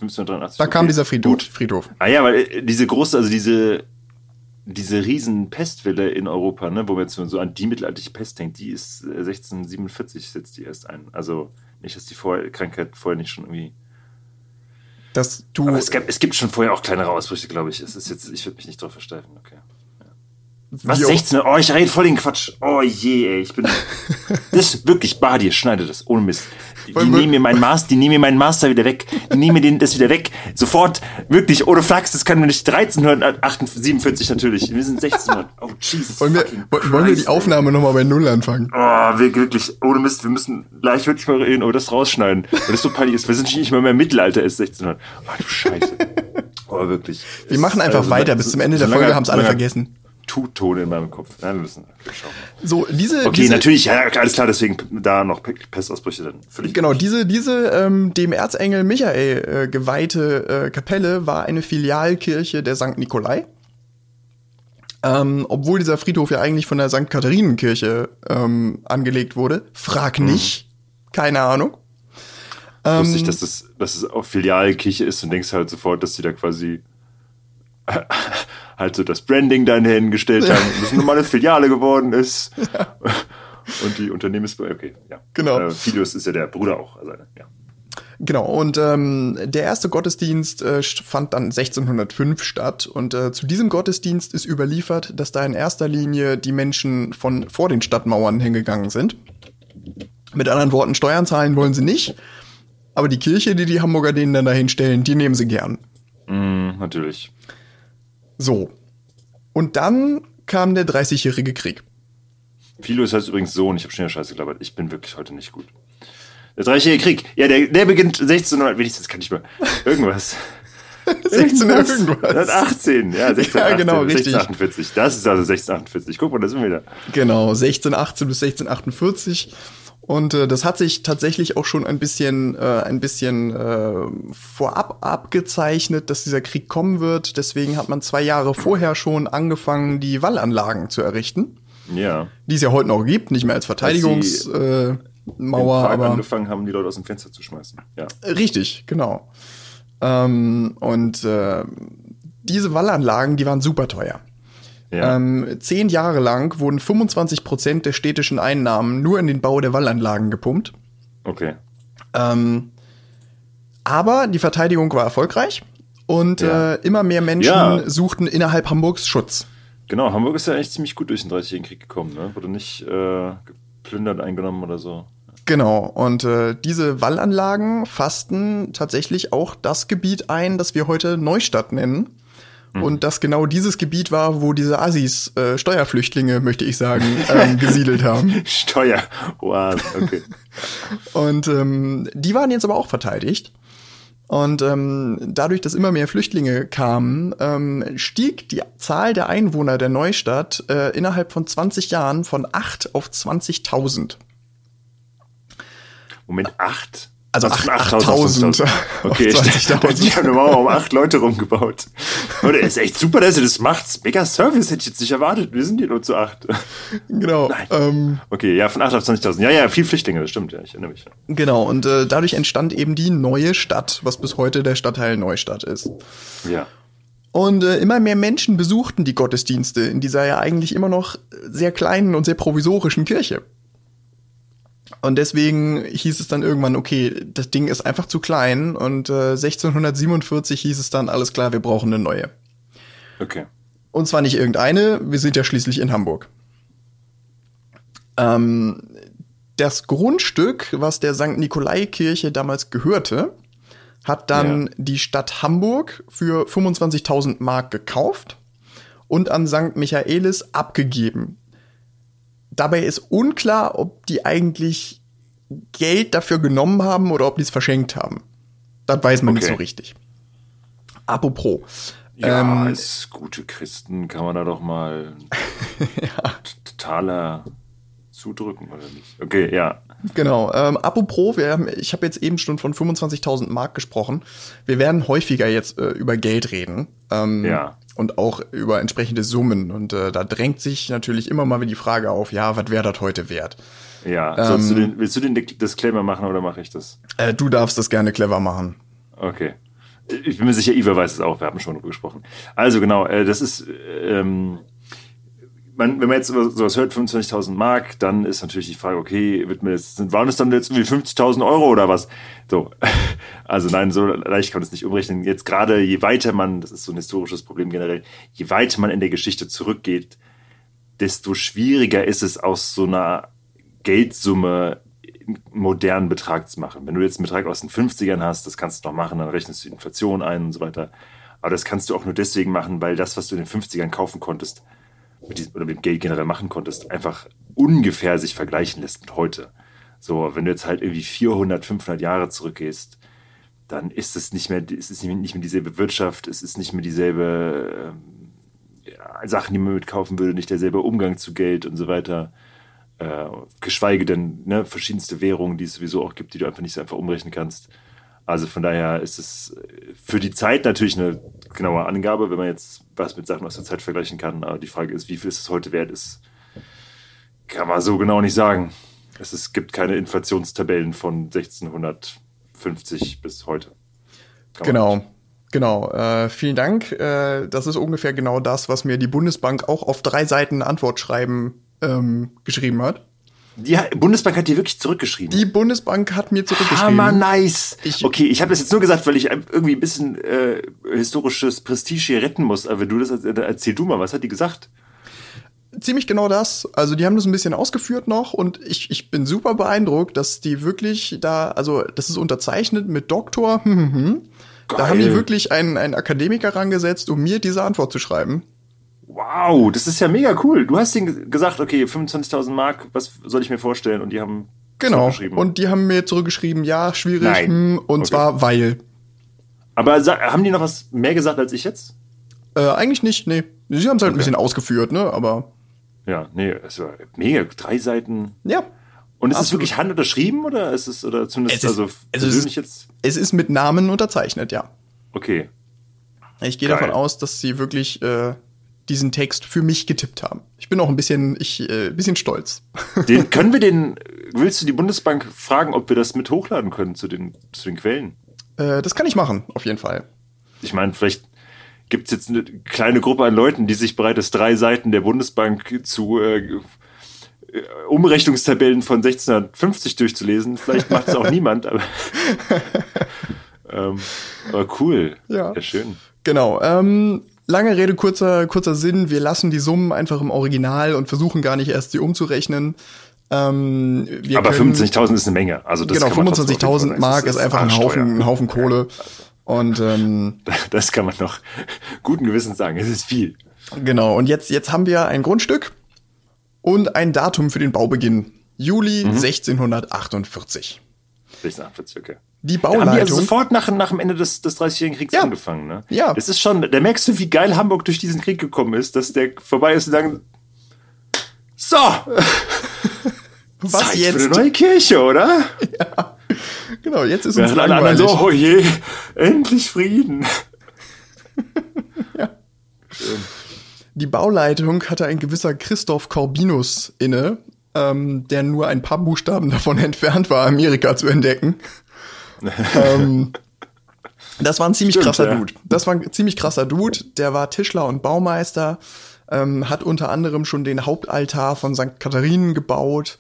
1583. Da okay. kam dieser Friedhof, Friedhof. Ah ja, weil äh, diese große, also diese, diese riesen Pestwelle in Europa, ne, wo man jetzt so an die mittelalterliche Pest denkt, die ist 1647 äh, setzt die erst ein. Also nicht, dass die vor Krankheit vorher nicht schon irgendwie. Dass du. Aber es, gab, es gibt schon vorher auch kleinere Ausbrüche, glaube ich. Es ist jetzt, ich würde mich nicht drauf versteifen, okay. Was, 16? Oh, ich rede voll den Quatsch. Oh je, ey, ich bin. das ist wirklich Badi, schneide das, ohne Mist. Die, die nehmen mir meinen Master, die nehmen mir meinen Master wieder weg. Die nehmen mir den, das wieder weg. Sofort, wirklich, ohne Flachs, das kann mir nicht 1347 natürlich. Wir sind 1600. Oh, Jesus. Wollen wir, wollen wir die Aufnahme nochmal bei Null anfangen? Oh, wir wirklich, ohne Mist, wir müssen gleich wirklich mal reden, oh, das rausschneiden. Weil das so peinlich ist. Wir sind nicht mal mehr Mittelalter ist 1600. Oh, du Scheiße. Oh, wirklich. Wir machen einfach also, weiter. Bis zum Ende der Folge haben es alle vergessen Tuton in meinem Kopf. Ja, wir müssen schauen. So, diese. Okay, diese, natürlich, ja, alles klar, deswegen da noch Pestausbrüche dann. Völlig genau, diese, diese ähm, dem Erzengel Michael äh, geweihte äh, Kapelle war eine Filialkirche der St. Nikolai. Ähm, obwohl dieser Friedhof ja eigentlich von der St. Katharinenkirche ähm, angelegt wurde. Frag mhm. nicht. Mhm. Keine Ahnung. Ähm, Wusste ich, dass das, dass es auch Filialkirche ist und denkst halt sofort, dass die da quasi halt so das Branding da hingestellt haben, dass eine normale Filiale geworden ist. Ja. Und die Unternehmens... Okay, ja. Genau. Äh, Filius ist ja der Bruder auch. Also, ja. Genau, und ähm, der erste Gottesdienst äh, fand dann 1605 statt. Und äh, zu diesem Gottesdienst ist überliefert, dass da in erster Linie die Menschen von vor den Stadtmauern hingegangen sind. Mit anderen Worten, Steuern zahlen wollen sie nicht, aber die Kirche, die die Hamburger denen dann dahin stellen, die nehmen sie gern. Mm, natürlich. So. Und dann kam der 30-jährige Krieg. Philo heißt übrigens Sohn. Ich habe schon ja Scheiße gelabert. Ich bin wirklich heute nicht gut. Der 30-jährige Krieg. Ja, der, der beginnt 1600. Wenigstens kann ich mal. Irgendwas. 16 irgendwas. 18, ja, 16, ja, genau, 18, richtig. 1648. Das ist also 1648. Guck mal, da sind wir wieder. Genau, 1618 bis 1648. Und äh, das hat sich tatsächlich auch schon ein bisschen, äh, ein bisschen äh, vorab abgezeichnet, dass dieser Krieg kommen wird. Deswegen hat man zwei Jahre vorher schon angefangen, die Wallanlagen zu errichten. Ja. Die es ja heute noch gibt, nicht mehr als Verteidigungsmauer. Äh, aber angefangen haben, die Leute aus dem Fenster zu schmeißen. Ja. Richtig, genau. Ähm, und äh, diese Wallanlagen, die waren super teuer. Ja. Ähm, zehn Jahre lang wurden 25 Prozent der städtischen Einnahmen nur in den Bau der Wallanlagen gepumpt. Okay. Ähm, aber die Verteidigung war erfolgreich und ja. äh, immer mehr Menschen ja. suchten innerhalb Hamburgs Schutz. Genau, Hamburg ist ja echt ziemlich gut durch den Dreißigjährigen Krieg gekommen, ne? Wurde nicht äh, geplündert, eingenommen oder so. Genau, und äh, diese Wallanlagen fassten tatsächlich auch das Gebiet ein, das wir heute Neustadt nennen. Mhm. Und dass genau dieses Gebiet war, wo diese Assis, äh, Steuerflüchtlinge, möchte ich sagen, ähm, gesiedelt haben. Steuer, wow, okay. und ähm, die waren jetzt aber auch verteidigt. Und ähm, dadurch, dass immer mehr Flüchtlinge kamen, ähm, stieg die Zahl der Einwohner der Neustadt äh, innerhalb von 20 Jahren von 8 auf 20.000. Moment, 8? Also 8000. Okay, die haben eine Mauer um acht Leute rumgebaut. Und ist echt super, dass ihr das macht. Mega Service hätte ich jetzt nicht erwartet. Wir sind hier nur zu acht. Genau. Ähm, okay, ja, von 8 auf 20.000. Ja, ja, viel Flüchtlinge, das stimmt, ja, ich erinnere mich. Genau, und äh, dadurch entstand eben die neue Stadt, was bis heute der Stadtteil Neustadt ist. Ja. Und äh, immer mehr Menschen besuchten die Gottesdienste in dieser ja eigentlich immer noch sehr kleinen und sehr provisorischen Kirche. Und deswegen hieß es dann irgendwann, okay, das Ding ist einfach zu klein. Und äh, 1647 hieß es dann, alles klar, wir brauchen eine neue. Okay. Und zwar nicht irgendeine, wir sind ja schließlich in Hamburg. Ähm, das Grundstück, was der St. Nikolai-Kirche damals gehörte, hat dann ja. die Stadt Hamburg für 25.000 Mark gekauft und an St. Michaelis abgegeben. Dabei ist unklar, ob die eigentlich Geld dafür genommen haben oder ob die es verschenkt haben. Das weiß man okay. nicht so richtig. Apropos. Ja, ähm, als gute Christen kann man da doch mal ja. totaler zudrücken, oder nicht? Okay, ja. Genau. Ähm, apropos, wir haben, ich habe jetzt eben schon von 25.000 Mark gesprochen. Wir werden häufiger jetzt äh, über Geld reden. Ähm, ja und auch über entsprechende Summen. Und äh, da drängt sich natürlich immer mal wieder die Frage auf, ja, was wäre das heute wert? Ja, ähm, du den, willst du den Disclaimer machen oder mache ich das? Äh, du darfst das gerne clever machen. Okay. Ich bin mir sicher, Iva weiß es auch, wir haben schon darüber gesprochen. Also genau, äh, das ist, ähm, man, wenn man jetzt sowas hört, 25.000 Mark, dann ist natürlich die Frage, okay, wird mir jetzt, sind, waren es dann jetzt irgendwie 50.000 Euro oder was? So, also nein, so leicht kann man es nicht umrechnen. Jetzt gerade, je weiter man, das ist so ein historisches Problem generell, je weiter man in der Geschichte zurückgeht, desto schwieriger ist es aus so einer Geldsumme einen modernen Betrag zu machen. Wenn du jetzt einen Betrag aus den 50ern hast, das kannst du noch machen, dann rechnest du die Inflation ein und so weiter. Aber das kannst du auch nur deswegen machen, weil das, was du in den 50ern kaufen konntest, mit diesem, oder mit dem Geld generell machen konntest, einfach ungefähr sich vergleichen lässt mit heute. So, wenn du jetzt halt irgendwie 400, 500 Jahre zurückgehst, dann ist es nicht mehr, es ist nicht mehr dieselbe Wirtschaft, es ist nicht mehr dieselbe, ja, Sachen, die man mitkaufen würde, nicht derselbe Umgang zu Geld und so weiter. Äh, geschweige denn ne, verschiedenste Währungen, die es sowieso auch gibt, die du einfach nicht so einfach umrechnen kannst. Also von daher ist es für die Zeit natürlich eine genaue Angabe, wenn man jetzt was mit Sachen aus der Zeit vergleichen kann. Aber die Frage ist, wie viel ist es heute wert ist, kann man so genau nicht sagen. Es ist, gibt keine Inflationstabellen von 1650 bis heute. Kann genau. Genau, äh, vielen Dank. Äh, das ist ungefähr genau das, was mir die Bundesbank auch auf drei Seiten Antwortschreiben ähm, geschrieben hat. Die Bundesbank hat dir wirklich zurückgeschrieben. Die Bundesbank hat mir zurückgeschrieben. Hammer nice. Ich, okay, ich habe das jetzt nur gesagt, weil ich irgendwie ein bisschen äh, historisches Prestige hier retten muss. Aber du das erzähl du mal, was hat die gesagt? Ziemlich genau das. Also die haben das ein bisschen ausgeführt noch und ich, ich bin super beeindruckt, dass die wirklich da, also das ist unterzeichnet mit Doktor. Hm, hm, hm. Da haben die wirklich einen, einen Akademiker rangesetzt, um mir diese Antwort zu schreiben. Wow, das ist ja mega cool. Du hast ihnen gesagt, okay, 25.000 Mark, was soll ich mir vorstellen? Und die haben genau. Und die haben mir zurückgeschrieben, ja, schwierig, Nein. Hm, und okay. zwar weil. Aber haben die noch was mehr gesagt als ich jetzt? Äh, eigentlich nicht, nee. Sie haben es halt okay. ein bisschen ausgeführt, ne? Aber. Ja, nee, es war mega. Drei Seiten. Ja. Und ist es wirklich handunterschrieben oder ist es oder zumindest es ist, also persönlich es ist, jetzt? Es ist mit Namen unterzeichnet, ja. Okay. Ich gehe davon aus, dass sie wirklich äh, diesen Text für mich getippt haben. Ich bin auch ein bisschen, ich, äh, bisschen stolz. Den, können wir den, willst du die Bundesbank fragen, ob wir das mit hochladen können zu den, zu den Quellen? Äh, das kann ich machen, auf jeden Fall. Ich meine, vielleicht gibt es jetzt eine kleine Gruppe an Leuten, die sich bereit ist, drei Seiten der Bundesbank zu äh, Umrechnungstabellen von 1650 durchzulesen. Vielleicht macht es auch niemand, aber, ähm, aber cool. Ja. ja schön. Genau. Ähm, lange Rede, kurzer, kurzer Sinn. Wir lassen die Summen einfach im Original und versuchen gar nicht erst sie umzurechnen. Ähm, aber 25.000 ist eine Menge. Also das genau, 25.000 Mark ist, ist einfach ein Haufen, ein Haufen Kohle. Und ähm, das kann man noch guten Gewissens sagen. Es ist viel. Genau. Und jetzt, jetzt haben wir ein Grundstück und ein Datum für den Baubeginn. Juli mhm. 1648. 1648, okay. Die Bauleitung. Da haben die also sofort nach, nach dem Ende des, des 30-jährigen Kriegs ja. angefangen, ne? Ja. Das ist schon, da merkst du, wie geil Hamburg durch diesen Krieg gekommen ist, dass der vorbei ist und sagen, so! Was Zeit jetzt? für eine neue Kirche, oder? Ja. Genau, jetzt ist es uns anderen so, oh je, endlich Frieden. ja. Die Bauleitung hatte ein gewisser Christoph Corbinus inne, ähm, der nur ein paar Buchstaben davon entfernt war, Amerika zu entdecken. Ähm, das war ein ziemlich Stimmt, krasser ja. Dude. Das war ein ziemlich krasser Dude. Der war Tischler und Baumeister, ähm, hat unter anderem schon den Hauptaltar von St. Katharinen gebaut,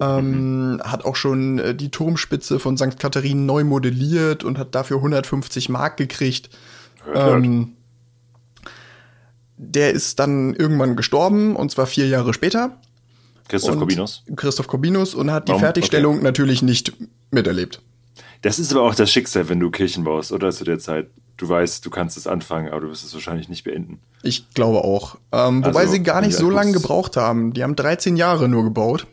ähm, mhm. hat auch schon äh, die Turmspitze von St. Katharinen neu modelliert und hat dafür 150 Mark gekriegt. Ähm, der ist dann irgendwann gestorben und zwar vier Jahre später. Christoph Corbinus. Christoph Corbinus und hat die Warum? Fertigstellung okay. natürlich nicht miterlebt. Das ist aber auch das Schicksal, wenn du Kirchen baust, oder zu der Zeit. Du weißt, du kannst es anfangen, aber du wirst es wahrscheinlich nicht beenden. Ich glaube auch. Ähm, wobei also, sie gar nicht so lange gebraucht haben. Die haben 13 Jahre nur gebaut.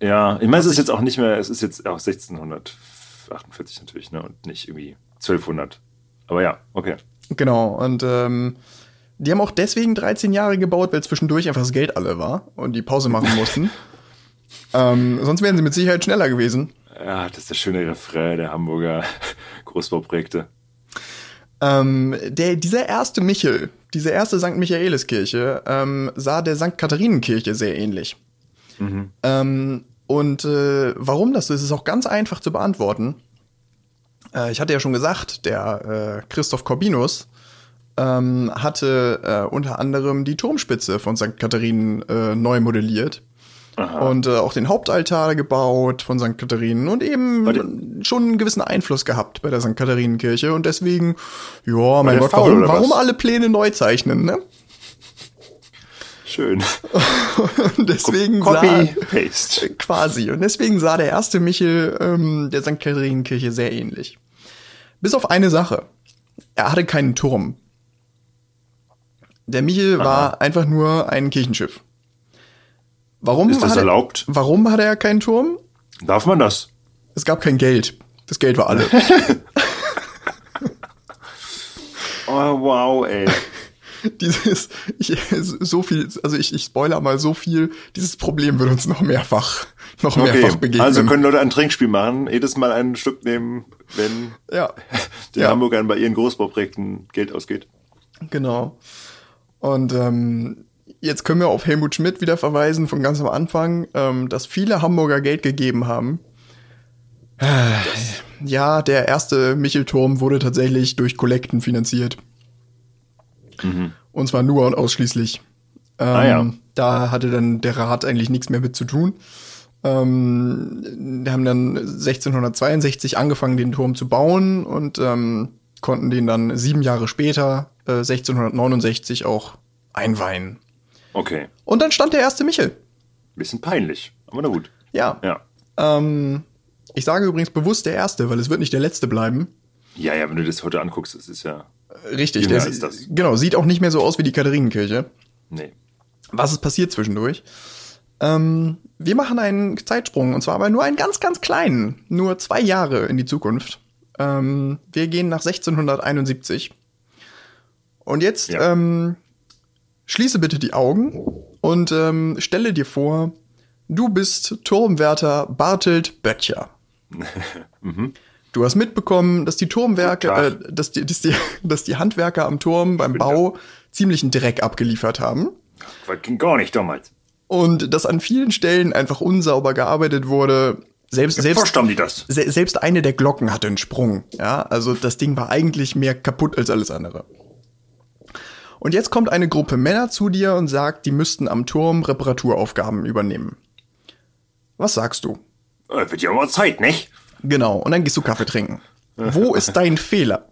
Ja, ich meine, es ist jetzt auch nicht mehr, es ist jetzt auch 1648 natürlich, ne? Und nicht irgendwie 1200. Aber ja, okay. Genau, und ähm, die haben auch deswegen 13 Jahre gebaut, weil zwischendurch einfach das Geld alle war und die Pause machen mussten. ähm, sonst wären sie mit Sicherheit schneller gewesen. Ja, das ist der schöne Refrain der Hamburger Großbauprojekte. Ähm, der, dieser erste Michel, diese erste St. Michaeliskirche, ähm, sah der St. Katharinenkirche sehr ähnlich. Mhm. Ähm, und äh, warum das so ist, ist auch ganz einfach zu beantworten. Äh, ich hatte ja schon gesagt, der äh, Christoph Corbinus ähm, hatte äh, unter anderem die Turmspitze von St. Katharinen äh, neu modelliert. Aha. Und äh, auch den Hauptaltar gebaut von St. Katharinen und eben schon einen gewissen Einfluss gehabt bei der St. Katharinenkirche. Und deswegen, ja, mein Gott, warum, warum alle Pläne neu zeichnen, ne? Schön. und deswegen Copy, sah, paste. Quasi. Und deswegen sah der erste Michel ähm, der St. Katharinenkirche sehr ähnlich. Bis auf eine Sache. Er hatte keinen Turm. Der Michel Aha. war einfach nur ein Kirchenschiff. Warum ist das erlaubt? Er, warum hatte er keinen Turm? Darf man das? Es gab kein Geld. Das Geld war alle. oh, wow, ey. dieses, ich, so viel, also ich, ich spoiler mal so viel, dieses Problem wird uns noch mehrfach, noch Okay, mehrfach begegnen. also können Leute ein Trinkspiel machen, jedes Mal ein Stück nehmen, wenn ja, den Ja. Hamburgern bei ihren Großbauprojekten Geld ausgeht. genau. Und ähm, jetzt können wir auf Helmut Schmidt wieder verweisen von ganz am Anfang, ähm, dass viele Hamburger Geld gegeben haben. Ja, der erste Michelturm wurde tatsächlich durch Kollekten finanziert. Und zwar nur und ausschließlich. Ähm, Ah, ja. Da hatte dann der Rat eigentlich nichts mehr mit zu tun. Ähm, haben dann 1662 angefangen, den Turm zu bauen und ähm, konnten den dann sieben Jahre später, äh, 1669, auch einweihen. Okay, Und dann stand der erste Michel. bisschen peinlich, aber na gut. Ja. Ja. Ähm, ich sage übrigens bewusst der erste, weil es wird nicht der letzte bleiben. Ja, ja, wenn du das heute anguckst, das ist ja. Richtig, Jünger der sie- das. genau, sieht auch nicht mehr so aus wie die Katharinenkirche. Nee. Was ist passiert zwischendurch? Ähm, wir machen einen Zeitsprung, und zwar aber nur einen ganz, ganz kleinen, nur zwei Jahre in die Zukunft. Ähm, wir gehen nach 1671. Und jetzt Ja. ähm, schließe bitte die Augen und ähm, stelle dir vor, du bist Turmwärter Bartelt Böttcher. Du hast mitbekommen, dass die Turmwerke, äh, dass, die, dass, die, dass die Handwerker am Turm beim Bau ziemlichen Dreck abgeliefert haben Das ging gar nicht damals. und dass an vielen Stellen einfach unsauber gearbeitet wurde. Selbst, selbst, haben die das. se selbst eine der Glocken hatte einen Sprung. Ja, also das Ding war eigentlich mehr kaputt als alles andere. Und jetzt kommt eine Gruppe Männer zu dir und sagt, die müssten am Turm Reparaturaufgaben übernehmen. Was sagst du? Äh, wird ja mal Zeit, nicht? Genau, und dann gehst du Kaffee trinken. Wo ist dein Fehler?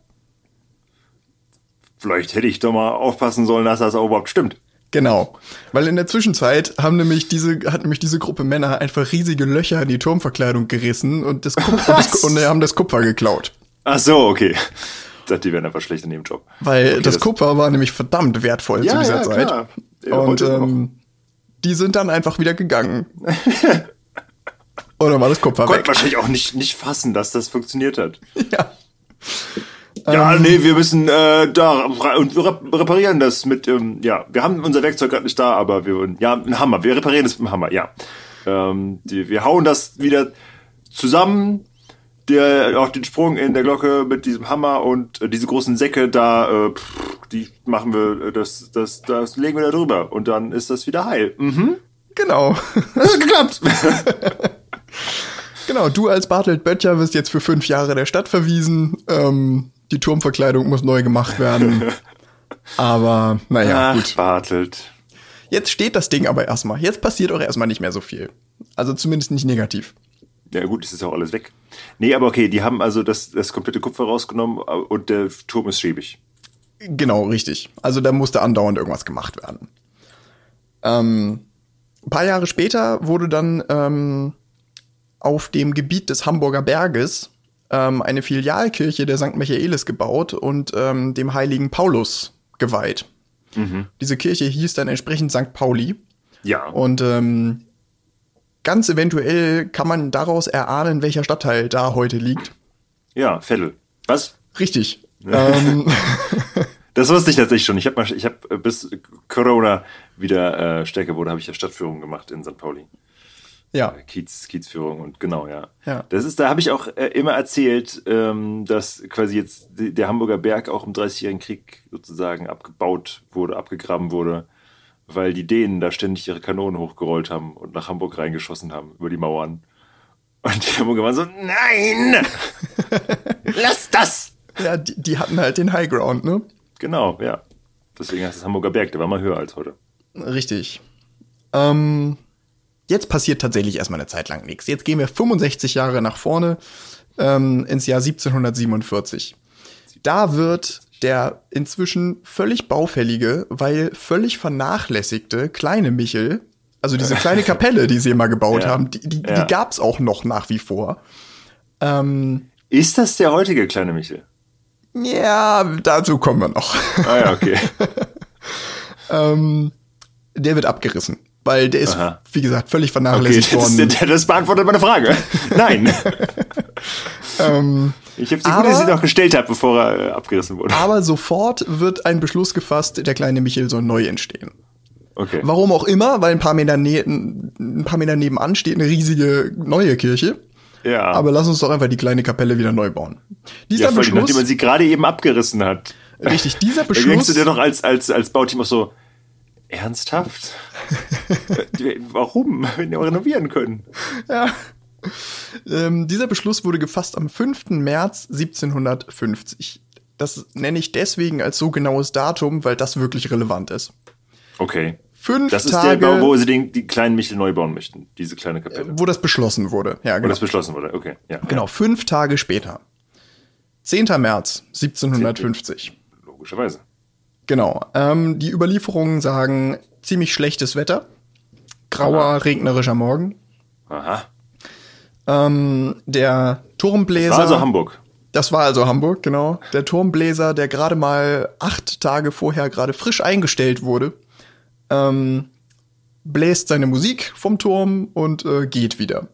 Vielleicht hätte ich doch mal aufpassen sollen, dass das auch überhaupt stimmt. Genau. Weil in der Zwischenzeit haben nämlich diese, hat nämlich diese Gruppe Männer einfach riesige Löcher in die Turmverkleidung gerissen und das, Kupfer, und, das, und haben das Kupfer geklaut. Ach so, okay. Dachte, die wären einfach schlecht in ihrem Job. Weil Okay, das, Kupfer war nämlich verdammt wertvoll Ja, zu dieser ja, Zeit. klar. Ja, und ähm, die sind dann einfach wieder gegangen. dann war das Kupfer Konnte weg. wahrscheinlich auch nicht, nicht fassen, dass das funktioniert hat. Ja. Ja, Ähm. nee, wir müssen äh, da und wir rep- reparieren das mit, ähm, ja, wir haben unser Werkzeug gerade nicht da, aber wir ja, ein Hammer, wir reparieren das mit dem Hammer, ja. Ähm, die, wir hauen das wieder zusammen, der, auch den Sprung in der Glocke mit diesem Hammer und äh, diese großen Säcke da, äh, pff, die machen wir, äh, das, das, das legen wir da drüber und dann ist das wieder heil. Mhm. Genau. Das hat geklappt. genau, du als Bartelt Böttcher wirst jetzt für fünf Jahre der Stadt verwiesen. Ähm, die Turmverkleidung muss neu gemacht werden. Aber naja, Ach, gut. Bartelt. Jetzt steht das Ding aber erstmal. Jetzt passiert auch erstmal nicht mehr so viel. Also zumindest nicht negativ. Ja gut, es ist auch alles weg. Nee, aber okay, die haben also das, das komplette Kupfer rausgenommen äh, und der Turm ist schäbig. Genau, richtig. Also da musste andauernd irgendwas gemacht werden. Ähm, ein paar Jahre später wurde dann ähm, auf dem Gebiet des Hamburger Berges ähm, eine Filialkirche der St. Michaelis gebaut und ähm, dem heiligen Paulus geweiht. Diese Kirche hieß dann entsprechend St. Pauli. Ja. Und ähm, ganz eventuell kann man daraus erahnen, welcher Stadtteil da heute liegt. ja, Vettel. Was? Richtig. ähm, Das wusste ich tatsächlich schon. Ich habe ich hab, äh, bis Corona wieder äh, stärker wurde, habe ich ja Stadtführung gemacht in St. Pauli. ja. Kiez, Kiezführung und genau, ja. Ja. Das ist, da habe ich auch äh, immer erzählt, ähm, dass quasi jetzt der Hamburger Berg auch im Dreißigjährigen Krieg sozusagen abgebaut wurde, abgegraben wurde, weil die Dänen da ständig ihre Kanonen hochgerollt haben und nach Hamburg reingeschossen haben über die Mauern. Und die Hamburger waren so, nein! Lass das! Ja, die, die hatten halt den High Ground, ne? Genau, ja. Deswegen heißt es Hamburger Berg, der war mal höher als heute. Richtig. Ähm, jetzt passiert tatsächlich erstmal eine Zeit lang nichts. Jetzt gehen wir 65 Jahre nach vorne ähm, ins Jahr 1747. Da wird der inzwischen völlig baufällige, weil völlig vernachlässigte kleine Michel, also diese kleine Kapelle, die sie immer gebaut Ja. haben, die, die, Ja. die gab's auch noch nach wie vor. Ähm, Ist das der heutige kleine Michel? ja, dazu kommen wir noch. Ah ja, okay. ähm, der wird abgerissen, weil der ist, Aha. wie gesagt, völlig Okay, vernachlässigt das, worden. das, das beantwortet meine Frage. Nein. ähm, Ich habe sie gut, dass ich noch gestellt habe, bevor er äh, abgerissen wurde. Aber sofort wird ein Beschluss gefasst, der kleine Michel soll neu entstehen. Okay. Warum auch immer, weil ein paar Meter, ne ein paar Meter nebenan steht eine riesige neue Kirche. Ja. Aber lass uns doch einfach die kleine Kapelle wieder neu bauen. Dieser ja, Beschluss, nachdem man sie gerade eben abgerissen hat. richtig, dieser Da denkst Beschluss, du dir doch als, als, als Bauteam auch so, ernsthaft? Äh, Warum? Wenn wir renovieren können. Ähm, dieser Beschluss wurde gefasst am 5. März 1750. Das nenne ich deswegen als so genaues Datum, weil das wirklich relevant ist. Okay. Fünf Das ist Tage, der Bau, wo sie den, die kleinen Michel neu bauen möchten. Diese kleine Kapelle. wo das beschlossen wurde. Ja, Wo genau. das beschlossen wurde. Okay. Ja. genau, fünf Tage später. 10. März 1750. Logischerweise. Genau. Ähm, die Überlieferungen sagen ziemlich schlechtes Wetter. Grauer, Aha. regnerischer Morgen. Aha. Ähm, der Turmbläser. War also Hamburg. Das war also Hamburg, genau. Der Turmbläser, der gerade mal acht Tage vorher gerade frisch eingestellt wurde, ähm, bläst seine Musik vom Turm und äh, geht wieder.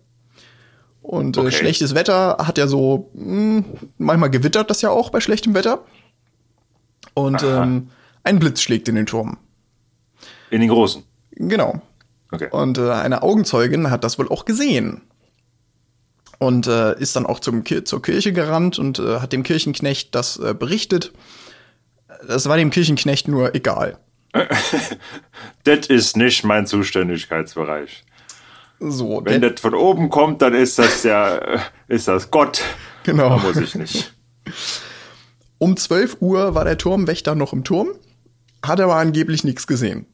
Und äh, Okay. schlechtes Wetter hat ja so, mh, manchmal gewittert das ja auch bei schlechtem Wetter. Und ähm, ein Blitz schlägt in den Turm. In den Großen. Genau. Okay. Und äh, eine Augenzeugin hat das wohl auch gesehen. Und äh, ist dann auch zum, zur Kirche gerannt und äh, hat dem Kirchenknecht das äh, berichtet. Das war dem Kirchenknecht nur egal. Das ist nicht mein Zuständigkeitsbereich. So, Wenn das von oben kommt, dann ist das ja, äh, ist das Gott. Genau. Da muss ich nicht. um 12 Uhr war der Turmwächter noch im Turm, hat aber angeblich nichts gesehen.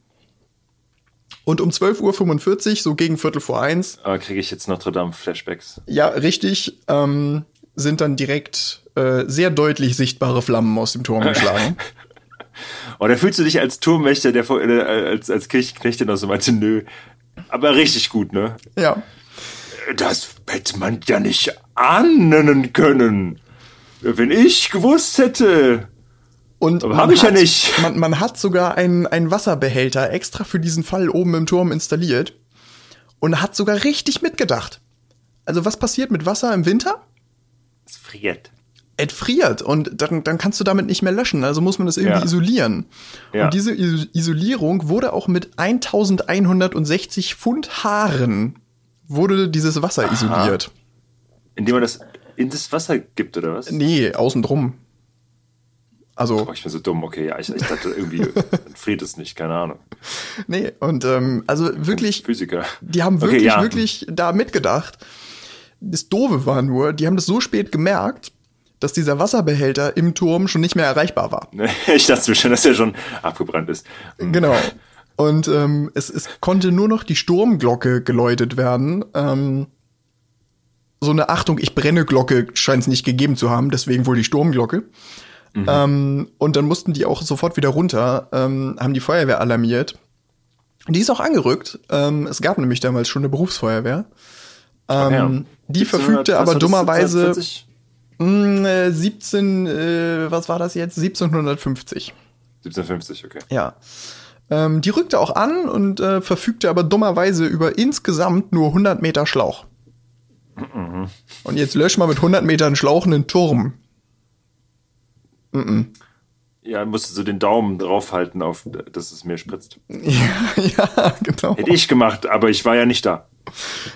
Und um 12.45 Uhr, so gegen Viertel vor eins, Aber kriege ich jetzt Notre Dame Flashbacks? ja, richtig, ähm, sind dann direkt äh, sehr deutlich sichtbare Flammen aus dem Turm geschlagen. Und da fühlst du dich als Turmwächter, der vor, äh, als, als Kirchenknecht, der noch so meinte, nö. Aber richtig gut, ne? ja. Das hätte man ja nicht ahnen können. Wenn ich gewusst hätte. Und Aber man hab ich ja hat- nicht. Man, man hat sogar einen, einen Wasserbehälter extra für diesen Fall oben im Turm installiert und hat sogar richtig mitgedacht. Also was passiert mit Wasser im Winter? Es friert. Es friert und dann, dann kannst du damit nicht mehr löschen. Also muss man das irgendwie Ja. isolieren. Ja. Und diese Is Isolierung wurde auch mit 1160 Pfund Haaren wurde dieses Wasser isoliert. Indem man das in das Wasser gibt, oder was? Nee, außen drum. Also, Oh, ich bin so dumm, okay, ja, ich, ich dachte irgendwie, friert es nicht, keine Ahnung. nee, und ähm, also wirklich, Physiker. Die haben Okay, wirklich, ja. wirklich da mitgedacht. Das Doofe war nur, die haben das so spät gemerkt, dass dieser Wasserbehälter im Turm schon nicht mehr erreichbar war. Ich dachte mir schon, dass er schon abgebrannt ist. Genau. Und ähm, es, es konnte nur noch die Sturmglocke geläutet werden. Ähm, so eine Achtung, ich brenne Glocke scheint es nicht gegeben zu haben, deswegen wohl die Sturmglocke. Ähm, und dann mussten die auch sofort wieder runter, ähm, haben die Feuerwehr alarmiert. Die ist auch angerückt. Ähm, es gab nämlich damals schon eine Berufsfeuerwehr. Ähm, Ja. Die 1700, verfügte aber dummerweise 1740? mh, äh, 17, äh, was war das jetzt? 1750. 1750, okay. Ja. Ähm, die rückte auch an und äh, verfügte aber dummerweise über insgesamt nur 100 Meter Schlauch. Und jetzt lösch mal mit 100 Metern Schlauch einen Turm. Ja, musst du so den Daumen draufhalten, auf, dass es mir spritzt. Ja, ja, genau. Hätte ich gemacht, aber ich war ja nicht da.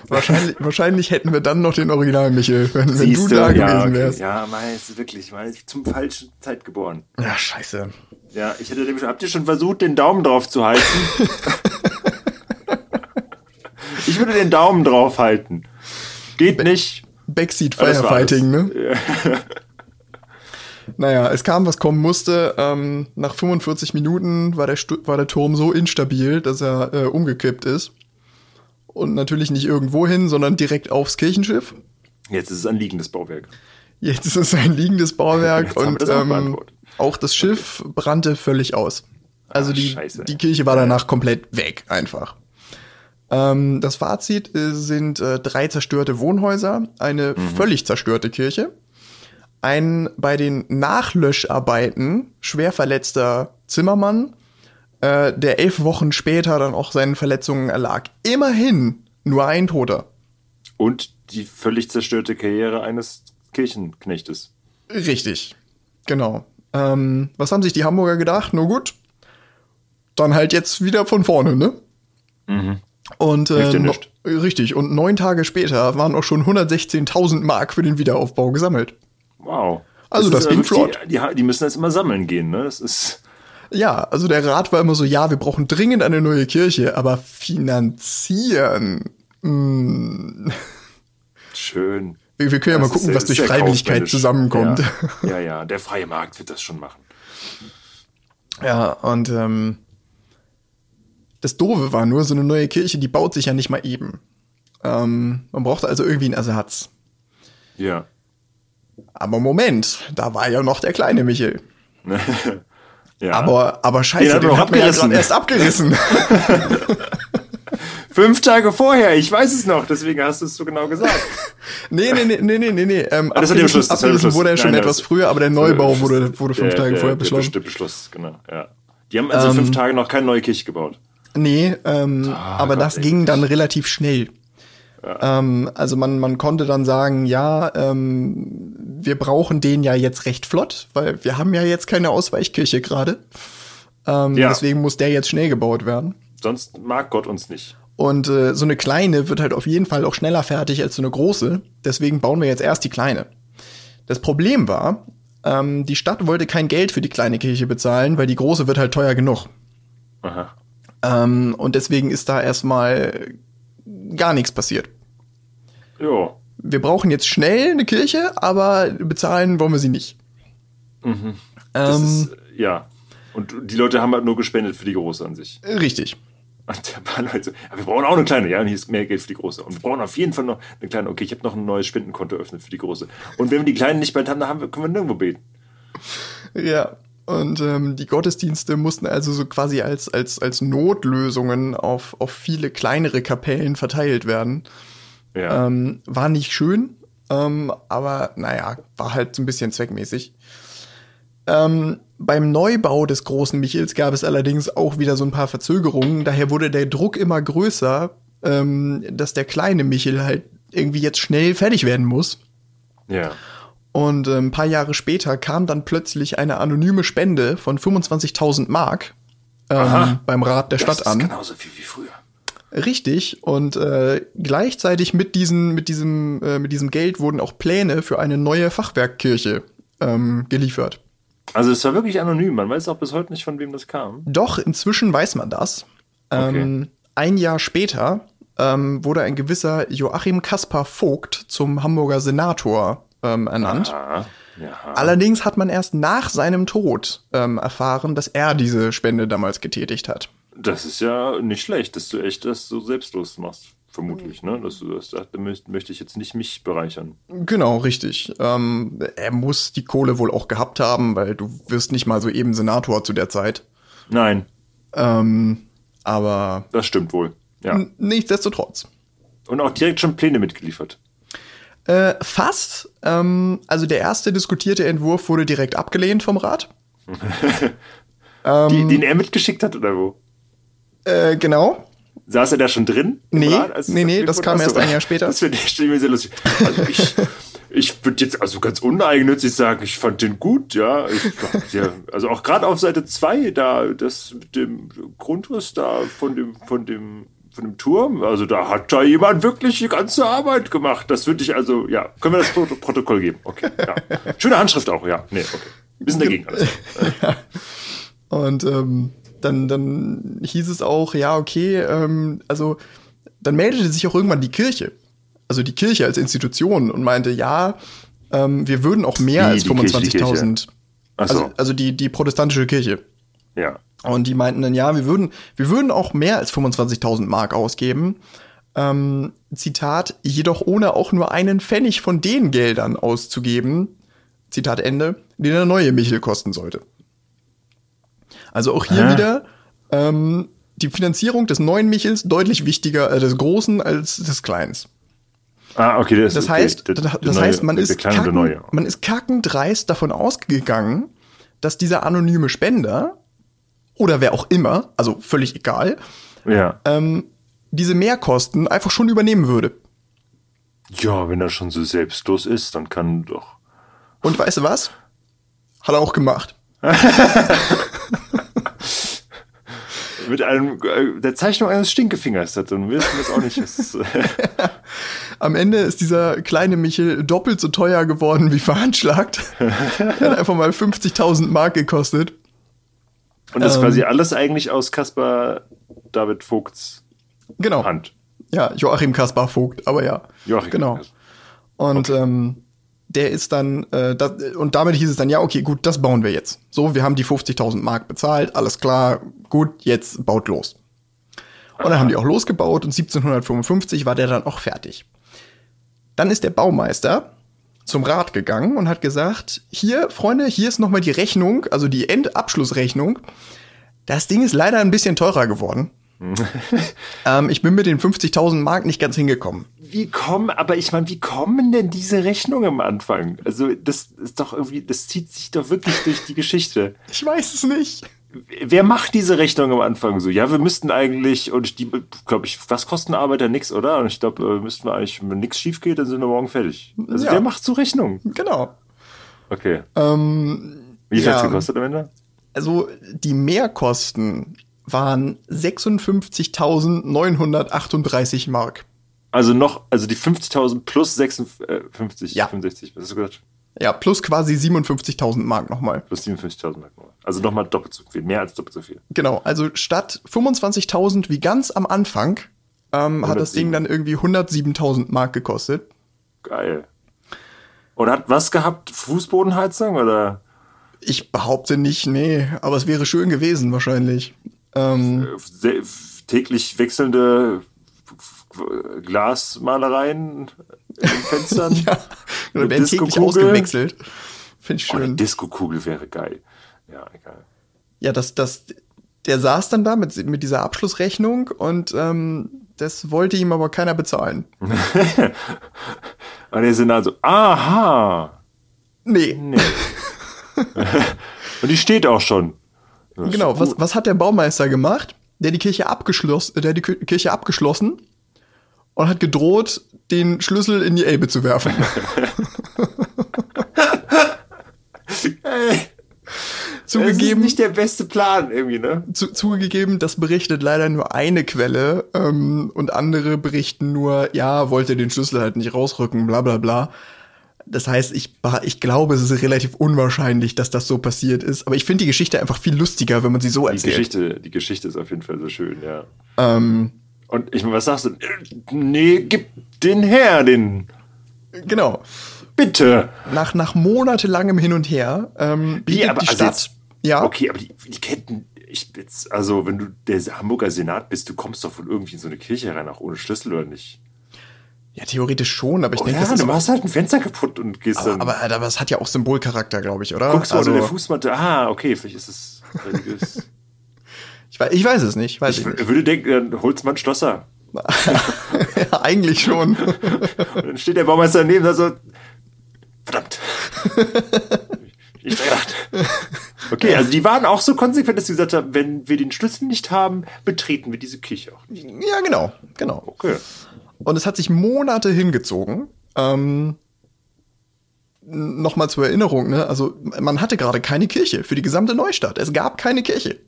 Wahrscheinlich, wahrscheinlich hätten wir dann noch den Original Michel, wenn, wenn du da ja, gewesen okay. wärst. Ja, mei, ist wirklich, ist zum falschen Zeit geboren. Ja, scheiße. Ja, ich hätte nämlich, habt ihr schon versucht, den Daumen drauf zu halten? ich würde den Daumen drauf halten. Geht nicht. Backseat Firefighting, ne? Naja, es kam, was kommen musste. Ähm, nach 45 Minuten war der, Stu war der Turm so instabil, dass er äh, umgekippt ist. Und natürlich nicht irgendwo hin, sondern direkt aufs Kirchenschiff. Jetzt ist es ein liegendes Bauwerk. Jetzt ist es ein liegendes Bauwerk Jetzt und auch ähm, auch das Schiff brannte völlig aus. Also Ah, die, scheiße. die Kirche war danach komplett weg, einfach. Ähm, das Fazit äh, sind äh, drei zerstörte Wohnhäuser, eine Mhm. völlig zerstörte Kirche, ein bei den Nachlöscharbeiten schwer verletzter Zimmermann, äh, der elf Wochen später dann auch seinen Verletzungen erlag. Immerhin nur ein Toter. Und die völlig zerstörte Karriere eines Kirchenknechtes. Richtig, genau. Ähm, was haben sich die Hamburger gedacht? Nur gut, dann halt jetzt wieder von vorne, ne? Mhm. Und äh, no richtig, und neun Tage später waren auch schon 116.000 Mark für den Wiederaufbau gesammelt. Wow. Also das ist ging flott. Die, die, die müssen jetzt immer sammeln gehen, ne? Das ist. Ja, also der Rat war immer so, ja, wir brauchen dringend eine neue Kirche, aber finanzieren. mm, Schön. Wir, wir können ja mal Das ist gucken, sehr- was durch Freiwilligkeit zusammenkommt. Ja. ja, ja, der freie Markt wird das schon machen. Ja, und ähm, das Doofe war nur, so eine neue Kirche, die baut sich ja nicht mal eben. Ähm, man brauchte also irgendwie einen Ersatz. Ja. Aber Moment, da war ja noch der kleine Michel. ja. Aber, aber Den scheiße, den man hat man ja gerade erst abgerissen. Fünf Tage vorher, ich weiß es noch, deswegen hast du es so genau gesagt. nee, nee, nee, nee, nee, nee, nee. Ähm, Ah, das war der Beschluss, das abgerissen wurde ja schon Nein, etwas früher, aber der Neubau wurde, wurde fünf Der- Tage der, vorher beschlossen. Der Beschluss, genau, ja. Die haben also Ähm, fünf Tage noch keine neue Kirche gebaut. Nee, ähm, aber Ah, Gott, das ey. ging dann relativ schnell. Ähm, also man, man konnte dann sagen, ja, ähm, wir brauchen den ja jetzt recht flott, weil wir haben ja jetzt keine Ausweichkirche gerade. Ähm, Ja. Deswegen muss der jetzt schnell gebaut werden. Sonst mag Gott uns nicht. Und äh, so eine kleine wird halt auf jeden Fall auch schneller fertig als so eine große. Deswegen bauen wir jetzt erst die kleine. Das Problem war, ähm, die Stadt wollte kein Geld für die kleine Kirche bezahlen, weil die große wird halt teuer genug. Aha. Ähm, und deswegen ist da erstmal gar nichts passiert. Jo. Wir brauchen jetzt schnell eine Kirche, aber bezahlen wollen wir sie nicht. Das Ähm, ist, ja. Und die Leute haben halt nur gespendet für die große an sich. richtig. Und der paar Leute ja, wir brauchen auch eine kleine, ja, und hier ist mehr Geld für die große. Und wir brauchen auf jeden Fall noch eine kleine. Okay, ich habe noch ein neues Spendenkonto eröffnet für die große. Und wenn wir die kleinen nicht bald haben, dann haben wir, können wir nirgendwo beten. Ja. Und ähm, die Gottesdienste mussten also so quasi als, als, als Notlösungen auf, auf viele kleinere Kapellen verteilt werden. Ja. Ähm, war nicht schön, ähm, aber naja, war halt so ein bisschen zweckmäßig. Ähm, beim Neubau des großen Michels gab es allerdings auch wieder so ein paar Verzögerungen. Daher wurde der Druck immer größer, ähm, dass der kleine Michel halt irgendwie jetzt schnell fertig werden muss. ja. Und äh, ein paar Jahre später kam dann plötzlich eine anonyme Spende von 25.000 Mark ähm, beim Rat der Das Stadt ist an. genauso viel wie früher. Richtig. Und äh, gleichzeitig mit, diesen, mit, diesem, äh, mit diesem Geld wurden auch Pläne für eine neue Fachwerkkirche ähm, geliefert. Also es war wirklich anonym. Man weiß auch bis heute nicht, von wem das kam. Doch, inzwischen weiß man das. Ähm, ein Jahr später ähm, wurde ein gewisser Joachim Kaspar Vogt zum Hamburger Senator ähm, ernannt. Ah, ja. Allerdings hat man erst nach seinem Tod ähm, erfahren, dass er diese Spende damals getätigt hat. Das ist ja nicht schlecht, dass du echt das so selbstlos machst. Vermutlich, ne? Dass du das da möcht- möchte ich jetzt nicht mich bereichern. Genau, richtig. Ähm, er muss die Kohle wohl auch gehabt haben, weil du wirst nicht mal so eben Senator zu der Zeit. Nein, Ähm, aber das stimmt wohl. Ja. nichtsdestotrotz. Und auch direkt schon Pläne mitgeliefert. Äh, fast. Ähm, also der erste diskutierte Entwurf wurde direkt abgelehnt vom Rat. Die, den er mitgeschickt hat, oder wo? Äh, genau. Saß er da schon drin? Nee, Rat, nee, nee, das kam erst ein Jahr später. Das finde ich sehr lustig. Also ich, ich würde jetzt also ganz uneigennützig sagen, ich fand den gut, ja. Ich, ja also auch gerade auf Seite 2, da, das mit dem Grundriss da von dem, von dem, von dem Turm, also da hat da jemand wirklich die ganze Arbeit gemacht. Das würde ich also, ja, können wir das Pro Protokoll geben. Okay, ja. Schöne Handschrift auch, ja. Nee, okay. Wir sind dagegen alles. Und ähm, dann, dann hieß es auch, ja, okay, ähm, also dann meldete sich auch irgendwann die Kirche. Also die Kirche als Institution und meinte, ja, ähm, wir würden auch mehr als die die 25.000. Ach so. Also, also die, die protestantische Kirche. Ja. Und die meinten dann, ja, wir würden, wir würden auch mehr als 25.000 Mark ausgeben. Ähm, Zitat, jedoch ohne auch nur einen Pfennig von den Geldern auszugeben, Zitat Ende, die der neue Michel kosten sollte. Also auch hier Hä? wieder ähm, die Finanzierung des neuen Michels deutlich wichtiger äh, des Großen als des Kleins. Ah, okay, das, Das okay, heißt, der- das, das neue- heißt, man ist, kacken, man ist kackendreist davon ausgegangen, dass dieser anonyme Spender oder wer auch immer, also völlig egal, Ja. ähm, diese Mehrkosten einfach schon übernehmen würde. Ja, wenn er schon so selbstlos ist, dann kann doch. Und weißt du was? Hat er auch gemacht. Mit einem, äh, der Zeichnung eines Stinkefingers. Dann wissen wir es auch nicht. Ist, äh Am Ende ist dieser kleine Michel doppelt so teuer geworden wie veranschlagt. er hat einfach mal 50.000 Mark gekostet. Und das ist quasi alles eigentlich aus Kaspar David Vogts genau. Hand. Ja, Joachim Kaspar Vogt, aber ja. Joachim genau. Und okay. ähm, der ist dann, äh, das, und damit hieß es dann, ja, okay, gut, das bauen wir jetzt. So, wir haben die 50.000 Mark bezahlt, alles klar, gut, jetzt baut los. Und dann haben die auch losgebaut und 1755 war der dann auch fertig. Dann ist der Baumeister zum Rat gegangen und hat gesagt, hier, Freunde, hier ist nochmal die Rechnung, also die Endabschlussrechnung. Das Ding ist leider ein bisschen teurer geworden. ähm, ich bin mit den 50.000 Mark nicht ganz hingekommen. Wie kommen, aber ich meine, wie kommen denn diese Rechnungen am Anfang? Also, das ist doch irgendwie, das zieht sich doch wirklich durch die Geschichte. Ich weiß es nicht. Wer macht diese Rechnung am Anfang so? Ja, wir müssten eigentlich, und die, glaube ich, was kosten Arbeiter nix, oder? Und ich glaube, äh, müssten wir eigentlich, wenn nichts schief geht, dann sind wir morgen fertig. Also, ja. wer macht so Rechnungen? Genau. Okay. Ähm, Wie viel ja. hat es gekostet am Ende? Also, die Mehrkosten waren 56.938 Mark. Also noch, also die 50.000 plus 56, ja. 65, was hast du gesagt? Ja, plus quasi 57.000 Mark nochmal. Plus 57.000 Mark nochmal. Also nochmal doppelt so viel, mehr als doppelt so viel. Genau, also statt 25.000 wie ganz am Anfang ähm, hat das Ding dann irgendwie 107.000 Mark gekostet. Geil. Und hat was gehabt? Fußbodenheizung oder? Ich behaupte nicht, nee, aber es wäre schön gewesen wahrscheinlich. Ähm, äh, täglich wechselnde Glasmalereien in Fenstern. ja, oder werden täglich ausgewechselt. Finde ich schön. Oh, eine Disco-Kugel wäre geil. Ja, egal. Ja, das, das, der saß dann da mit, mit dieser Abschlussrechnung und ähm, das wollte ihm aber keiner bezahlen. und der Senat so, aha. Nee. Nee. und die steht auch schon. Genau, was, was hat der Baumeister gemacht? Der die Kirche abgeschlossen, der die Kirche abgeschlossen und hat gedroht, den Schlüssel in die Elbe zu werfen. hey. Zugegeben, das ist nicht der beste Plan irgendwie, ne? Zu, zugegeben, das berichtet leider nur eine Quelle ähm, und andere berichten nur, ja, wollte den Schlüssel halt nicht rausrücken, bla bla bla. Das heißt, ich, ich glaube, es ist relativ unwahrscheinlich, dass das so passiert ist. Aber ich finde die Geschichte einfach viel lustiger, wenn man sie so erzählt. Die Geschichte, die Geschichte ist auf jeden Fall so schön, ja. Ähm, Und ich meine, was sagst du? Nee, gib den her, den. Genau. Bitte. Nach, nach monatelangem Hin und Her ähm, bietet Wie, aber, die Stadt. Also jetzt, ja. Okay, aber die, die Ketten, ich jetzt, also wenn du der Hamburger Senat bist, du kommst doch von irgendwie in so eine Kirche rein, auch ohne Schlüssel oder nicht? Ja, theoretisch schon, aber ich oh, denke, ja, das ist du machst halt ein Fenster kaputt und gehst aber, dann. Aber, aber es hat ja auch Symbolcharakter, glaube ich, oder? Guckst du also, unter der Fußmatte, ah, okay, vielleicht ist es religiös. ich, weiß, ich weiß es nicht. Weiß ich, ich nicht. würde denken, dann holst man Schlosser. ja, eigentlich schon. und dann steht der Baumeister daneben da so, verdammt. ich gedacht. Okay, also die waren auch so konsequent, dass sie gesagt haben, wenn wir den Schlüssel nicht haben, betreten wir diese Kirche auch nicht. Ja, genau, genau. Okay. Und es hat sich Monate hingezogen. Ähm, Nochmal zur Erinnerung, ne? Also man hatte gerade keine Kirche für die gesamte Neustadt. Es gab keine Kirche.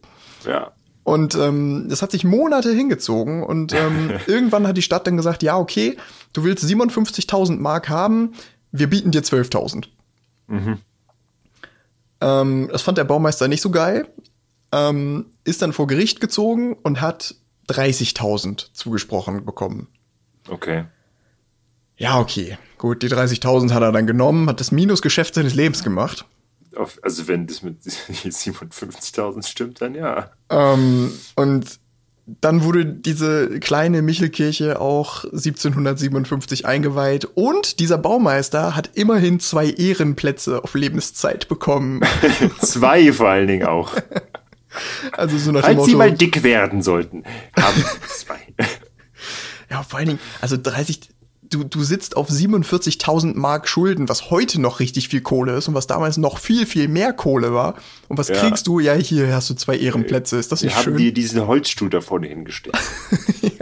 Ja. Und ähm, das hat sich Monate hingezogen und ähm, irgendwann hat die Stadt dann gesagt, ja, okay, du willst 57.000 Mark haben, wir bieten dir 12.000. Mhm. Ähm, das fand der Baumeister nicht so geil, ähm, ist dann vor Gericht gezogen und hat 30.000 zugesprochen bekommen. Okay. Ja, okay. Gut, die 30.000 hat er dann genommen, hat das Minusgeschäft seines Lebens gemacht. Auf, also wenn das mit 57.000 stimmt, dann ja. Ähm, und dann wurde diese kleine Michelkirche auch 1757 eingeweiht und dieser Baumeister hat immerhin zwei Ehrenplätze auf Lebenszeit bekommen. zwei vor allen Dingen auch. Also so nach Falls Motto, sie mal dick werden sollten, haben zwei. Ja, vor allen Dingen, also 30, du, du sitzt auf 47.000 Mark Schulden, was heute noch richtig viel Kohle ist und was damals noch viel, viel mehr Kohle war. Und was Ja. kriegst du? Ja, hier hast du zwei Ehrenplätze. Ist das Wir nicht haben schön? dir diesen Holzstuhl da vorne hingestellt.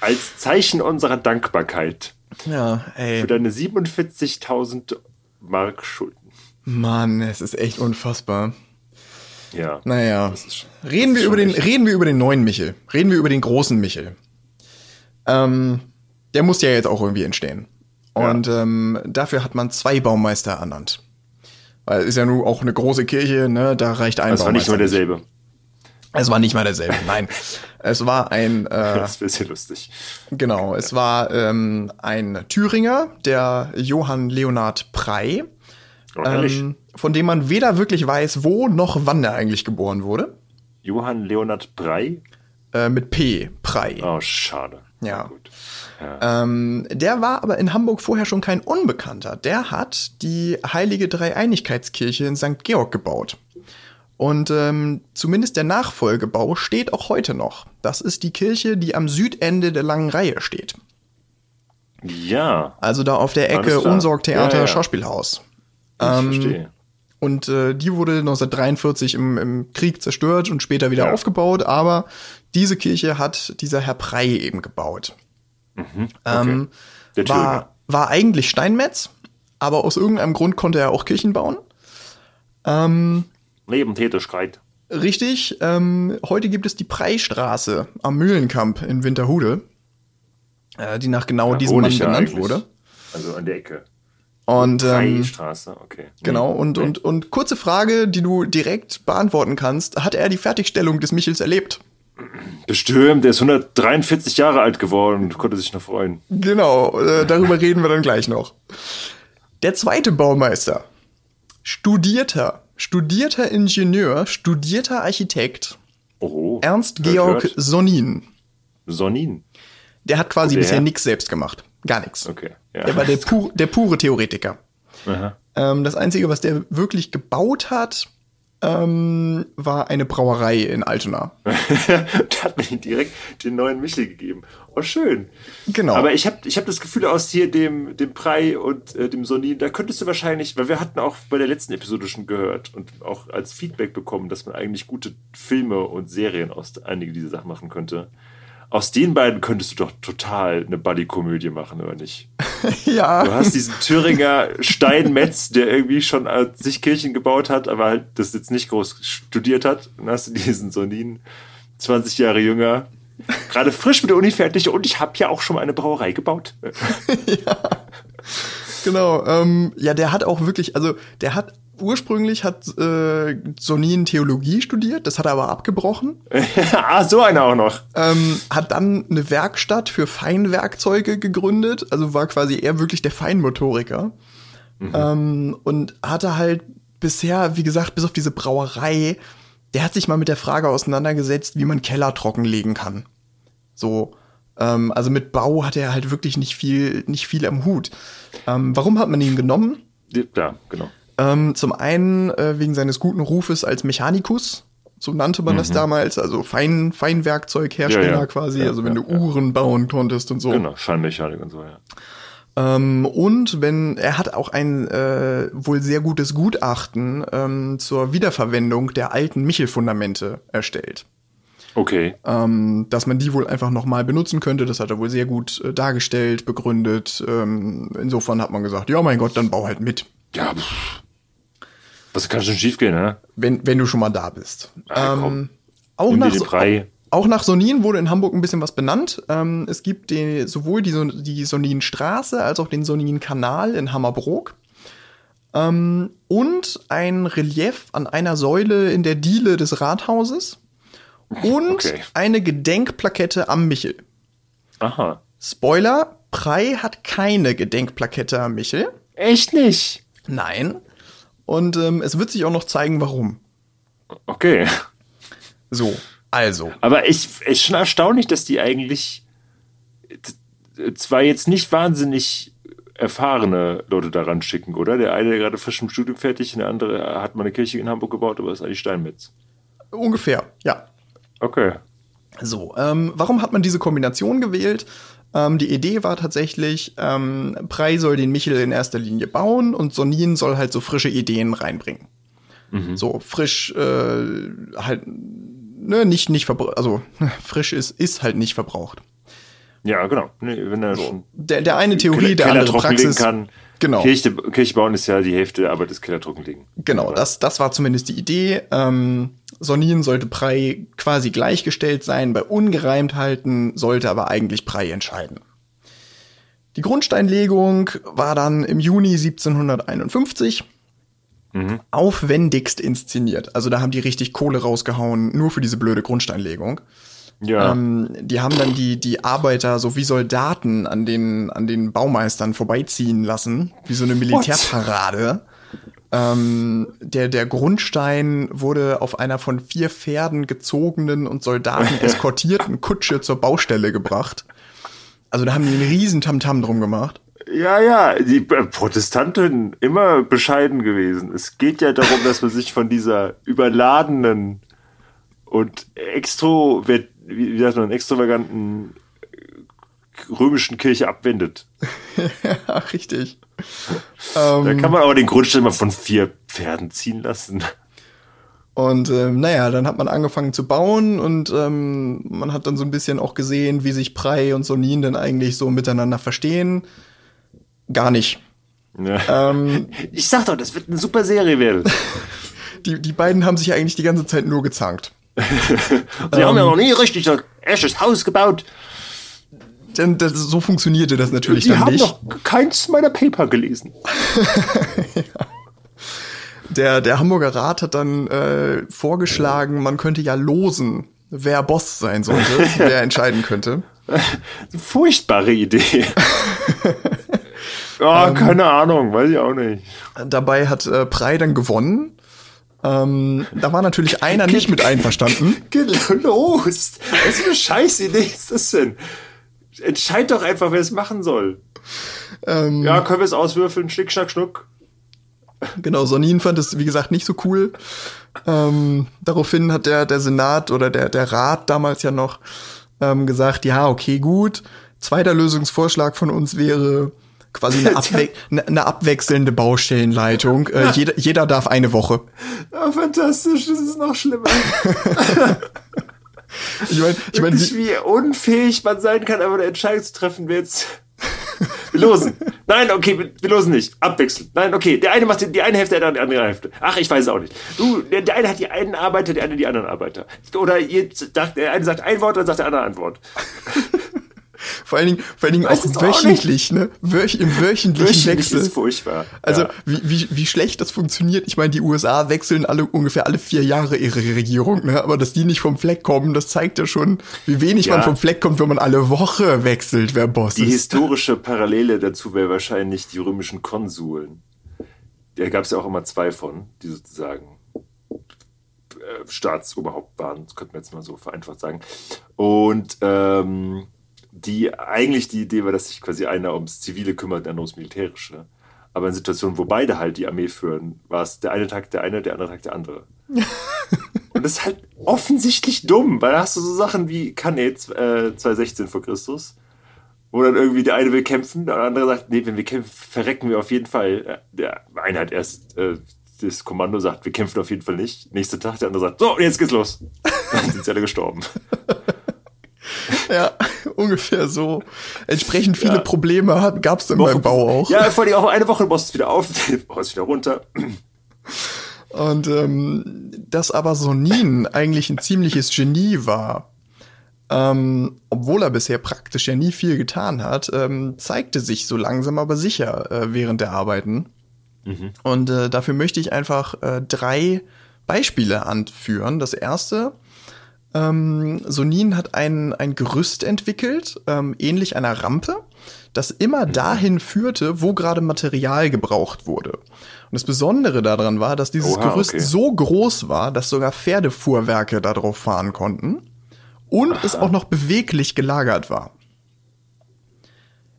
Als Zeichen unserer Dankbarkeit ja, ey. für deine 47.000 Mark Schulden. Mann, es ist echt unfassbar. Ja. Naja. Ist- Reden wir, über den, echt- reden wir über den neuen Michel. Reden wir über den großen Michel. Ähm, der muss ja jetzt auch irgendwie entstehen. Ja. Und ähm, dafür hat man zwei Baumeister ernannt. Weil es ist ja nun auch eine große Kirche, ne? Da reicht ein Das war nicht Baumeister. nur derselbe. Es war nicht mal derselbe, nein. Es war ein, äh, Das ist ein bisschen lustig. genau, es war ähm, ein Thüringer, der Johann Leonhard Prey, Oh, ähm, von dem man weder wirklich weiß, wo noch wann er eigentlich geboren wurde. Johann Leonhard Brey? Äh, mit P, Prey. Oh, schade. Ja. Gut. Ja. Ähm, der war aber in Hamburg vorher schon kein Unbekannter. Der hat die Heilige Dreieinigkeitskirche in St. Georg gebaut. Und ähm, zumindest der Nachfolgebau steht auch heute noch. Das ist die Kirche, die am Südende der langen Reihe steht. ja, Also da auf der Ecke. Unsorgtheater, Ja, ja. Schauspielhaus. ich Ähm, verstehe. Und äh, die wurde 1943 im, im Krieg zerstört und später wieder Ja. aufgebaut. Aber diese Kirche hat dieser Herr Prey eben gebaut. Ähm, Der Thüringer. war, war eigentlich Steinmetz, aber aus irgendeinem Grund konnte er auch Kirchen bauen. Ähm, Nebentätigkeit. richtig, ähm, heute gibt es die Preistraße am Mühlenkamp in Winterhude, äh, die nach genau Da diesem Mann ja benannt eigentlich. wurde. Also an der Ecke. Und ähm, Freistraße, okay. genau, Nee, und, nee. und, und kurze Frage, die du direkt beantworten kannst. Hat er die Fertigstellung des Michels erlebt? Bestimmt, der ist 143 Jahre alt geworden und konnte sich noch freuen. Genau, äh, darüber reden wir dann gleich noch. Der zweite Baumeister, studierter, studierter Ingenieur, studierter Architekt, Oh. Ernst hört, Georg hört. Sonin. Sonin. Der hat quasi der bisher nichts selbst gemacht. Gar nichts. Okay. Ja. Der war der, pur, der pure Theoretiker. Ähm, das Einzige, was der wirklich gebaut hat, ähm, war eine Brauerei in Altona. da hat man ihm direkt den neuen Michel gegeben. Oh, schön. Genau. Aber ich habe ich hab das Gefühl, aus hier dem, dem Prey und äh, dem Sonin, da könntest du wahrscheinlich, weil wir hatten auch bei der letzten Episode schon gehört und auch als Feedback bekommen, dass man eigentlich gute Filme und Serien aus einigen dieser Sachen machen könnte. Aus den beiden könntest du doch total eine Buddy-Komödie machen, oder nicht? Du ja, hast diesen Thüringer Steinmetz, der irgendwie schon äh, sich Kirchen gebaut hat, aber halt das jetzt nicht groß studiert hat. Dann hast du diesen Sonin, 20 Jahre jünger, gerade frisch mit der Uni fertig und ich habe ja auch schon mal eine Brauerei gebaut. genau. Ähm, ja, der hat auch wirklich, also der hat ursprünglich hat äh, Sonin Theologie studiert, das hat er aber abgebrochen. ah, so einer auch noch. ähm, hat dann eine Werkstatt für Feinwerkzeuge gegründet, also war quasi er wirklich der Feinmotoriker. Ähm, und hatte halt bisher, wie gesagt, bis auf diese Brauerei, der hat sich mal mit der Frage auseinandergesetzt, wie man Keller trockenlegen kann. So, ähm, also mit Bau hat er halt wirklich nicht viel, nicht viel am Hut. Ähm, warum hat man ihn genommen? Ja, genau. Ähm, zum einen äh, wegen seines guten Rufes als Mechanikus, so nannte man das damals, also Fein, Feinwerkzeughersteller Mhm. Ja, ja. quasi, Ja, also wenn du Uhren bauen konntest und so. Genau, Feinmechanik und so, ja. Ähm, und wenn er hat auch ein äh, wohl sehr gutes Gutachten ähm, zur Wiederverwendung der alten Michel-Fundamente erstellt. Okay. Ähm, dass man die wohl einfach nochmal benutzen könnte, das hat er wohl sehr gut äh, dargestellt, begründet. Ähm, insofern hat man gesagt, ja mein Gott, dann bau halt mit. Ja, pff. Was kann schon schief gehen, ne? wenn, wenn du schon mal da bist. Ah, komm. ähm, auch, Nimm nach, Brei. auch nach Sonin wurde in Hamburg ein bisschen was benannt. Ähm, es gibt die, sowohl die, die Soninstraße als auch den Sonin-Kanal in Hammerbrook. Ähm, und ein Relief an einer Säule in der Diele des Rathauses. Und Okay. eine Gedenkplakette am Michel. Aha. Spoiler, Prey hat keine Gedenkplakette am Michel. Echt nicht? Nein. Und ähm, es wird sich auch noch zeigen, warum. Okay. So, also. Aber ich ist schon erstaunlich, dass die eigentlich t- zwar jetzt nicht wahnsinnig erfahrene Leute daran schicken, oder? Der eine der gerade frisch im Studium fertig, und der andere hat mal eine Kirche in Hamburg gebaut, aber ist eigentlich Steinmetz. Ungefähr, ja. Okay. So, ähm, warum hat man diese Kombination gewählt? Ähm, die Idee war tatsächlich, ähm, Prey soll den Michel in erster Linie bauen und Sonin soll halt so frische Ideen reinbringen. So frisch, äh, halt, ne, nicht, nicht verbraucht, also frisch ist, ist halt nicht verbraucht. Ja, genau. Nee, wenn er schon Der, der eine Theorie, der Keller andere trockenlegen Praxis. kann. Genau. Kirche, Kirche bauen ist ja die Hälfte der Arbeit des Keller trockenlegen. Genau, das, das war zumindest die Idee. Ähm, Sonin sollte Prey quasi gleichgestellt sein. Bei Ungereimtheiten sollte aber eigentlich Prey entscheiden. Die Grundsteinlegung war dann im Juni 1751 aufwendigst inszeniert. Also da haben die richtig Kohle rausgehauen, nur für diese blöde Grundsteinlegung. Ja. Ähm, die haben dann die, die Arbeiter so wie Soldaten an den, an den Baumeistern vorbeiziehen lassen, wie so eine Militärparade. Ähm, der, der Grundstein wurde auf einer von vier Pferden gezogenen und Soldaten eskortierten Kutsche zur Baustelle gebracht. Also da haben die einen riesen Tamtam drum gemacht. Ja, ja, die äh, Protestanten immer bescheiden gewesen. Es geht ja darum, dass man sich von dieser überladenen und extro, wie wie sagt man, extravaganten äh, römischen Kirche abwendet. ja, richtig. Da kann man aber den Grundstein mal von vier Pferden ziehen lassen. Und ähm, naja, dann hat man angefangen zu bauen und ähm, man hat dann so ein bisschen auch gesehen, wie sich Prey und Sonin denn eigentlich so miteinander verstehen. Gar nicht. Ja. Ähm, Ich sag doch, das wird eine super Serie werden. die, die beiden haben sich eigentlich die ganze Zeit nur gezankt. Sie haben ja noch nie richtig so ein echtes Haus gebaut. Denn das, so funktionierte das natürlich Die dann haben nicht. noch keins meiner Paper gelesen. Der, der Hamburger Rat hat dann äh, vorgeschlagen, man könnte ja losen, wer Boss sein sollte, wer entscheiden könnte. Furchtbare Idee. Ja, keine Ahnung, weiß ich auch nicht. Dabei hat äh, Prey dann gewonnen. Ähm, da war natürlich einer nicht mit einverstanden. Gelost. Was für eine Scheißidee ist das denn? Entscheid doch einfach, wer es machen soll. Ähm, Ja, können wir es auswürfeln? Schnick, schnack, schnuck. Genau, Sonin fand es, wie gesagt, nicht so cool. Ähm, daraufhin hat der, der Senat oder der, der Rat damals ja noch ähm, gesagt, ja, okay, gut. Zweiter Lösungsvorschlag von uns wäre quasi eine, abwe eine, eine abwechselnde Baustellenleitung. Äh, jeder, jeder darf eine Woche. Ja, fantastisch, das ist noch schlimmer. Ich meine, ich mein, wie, wie unfähig man sein kann, aber eine Entscheidung zu treffen, wer jetzt. Wir losen. Nein, okay, wir, wir losen nicht. Abwechseln. Nein, okay. Der eine macht die, die eine Hälfte, der andere die andere Hälfte. Ach, ich weiß es auch nicht. Du, der, der eine hat die einen Arbeiter, der andere die anderen Arbeiter. Oder ihr der eine sagt ein Wort, dann sagt der andere ein Wort. Vor allen Dingen, vor allen Dingen auch wöchentlich, ne? Wöch, Im wöchentlichen Wöchentlich Wechsel. ist furchtbar. Also ja. wie, wie, wie schlecht das funktioniert. Ich meine, die USA wechseln alle ungefähr alle vier Jahre ihre Regierung, ne? aber dass die nicht vom Fleck kommen, das zeigt ja schon, wie wenig Ja. man vom Fleck kommt, wenn man alle Woche wechselt, wer Boss Die ist. historische Parallele dazu wäre wahrscheinlich die römischen Konsuln. Da gab es ja auch immer zwei von, die sozusagen äh, Staatsoberhaupt waren, das könnte man jetzt mal so vereinfacht sagen. Und ähm, die eigentlich die Idee war, dass sich quasi einer ums Zivile kümmert, der andere ums Militärische. Aber in Situationen, wo beide halt die Armee führen, war es der eine Tag der eine, der andere Tag der andere. Und das ist halt offensichtlich dumm, weil da hast du so Sachen wie Cannae äh, 216 vor Christus, wo dann irgendwie der eine will kämpfen, der andere sagt, nee, wenn wir kämpfen, verrecken wir auf jeden Fall. Der eine hat erst äh, das Kommando sagt, wir kämpfen auf jeden Fall nicht. Nächster Tag, der andere sagt, so, jetzt geht's los. Dann sind sie alle gestorben. Ja, ungefähr so. Entsprechend viele Ja. Probleme gab es dann beim Bau auch. Ja, vor allem auch eine Woche baust du es wieder auf, baust es wieder runter. Und ähm, dass aber Sonin eigentlich ein ziemliches Genie war, ähm, obwohl er bisher praktisch ja nie viel getan hat, ähm, zeigte sich so langsam aber sicher äh, während der Arbeiten. Und äh, dafür möchte ich einfach äh, drei Beispiele anführen. Das erste, ähm, Sonin hat ein, ein Gerüst entwickelt, ähm, ähnlich einer Rampe, das immer dahin führte, wo gerade Material gebraucht wurde. Und das Besondere daran war, dass dieses Oha, Gerüst okay. so groß war, dass sogar Pferdefuhrwerke darauf fahren konnten und es auch noch beweglich gelagert war.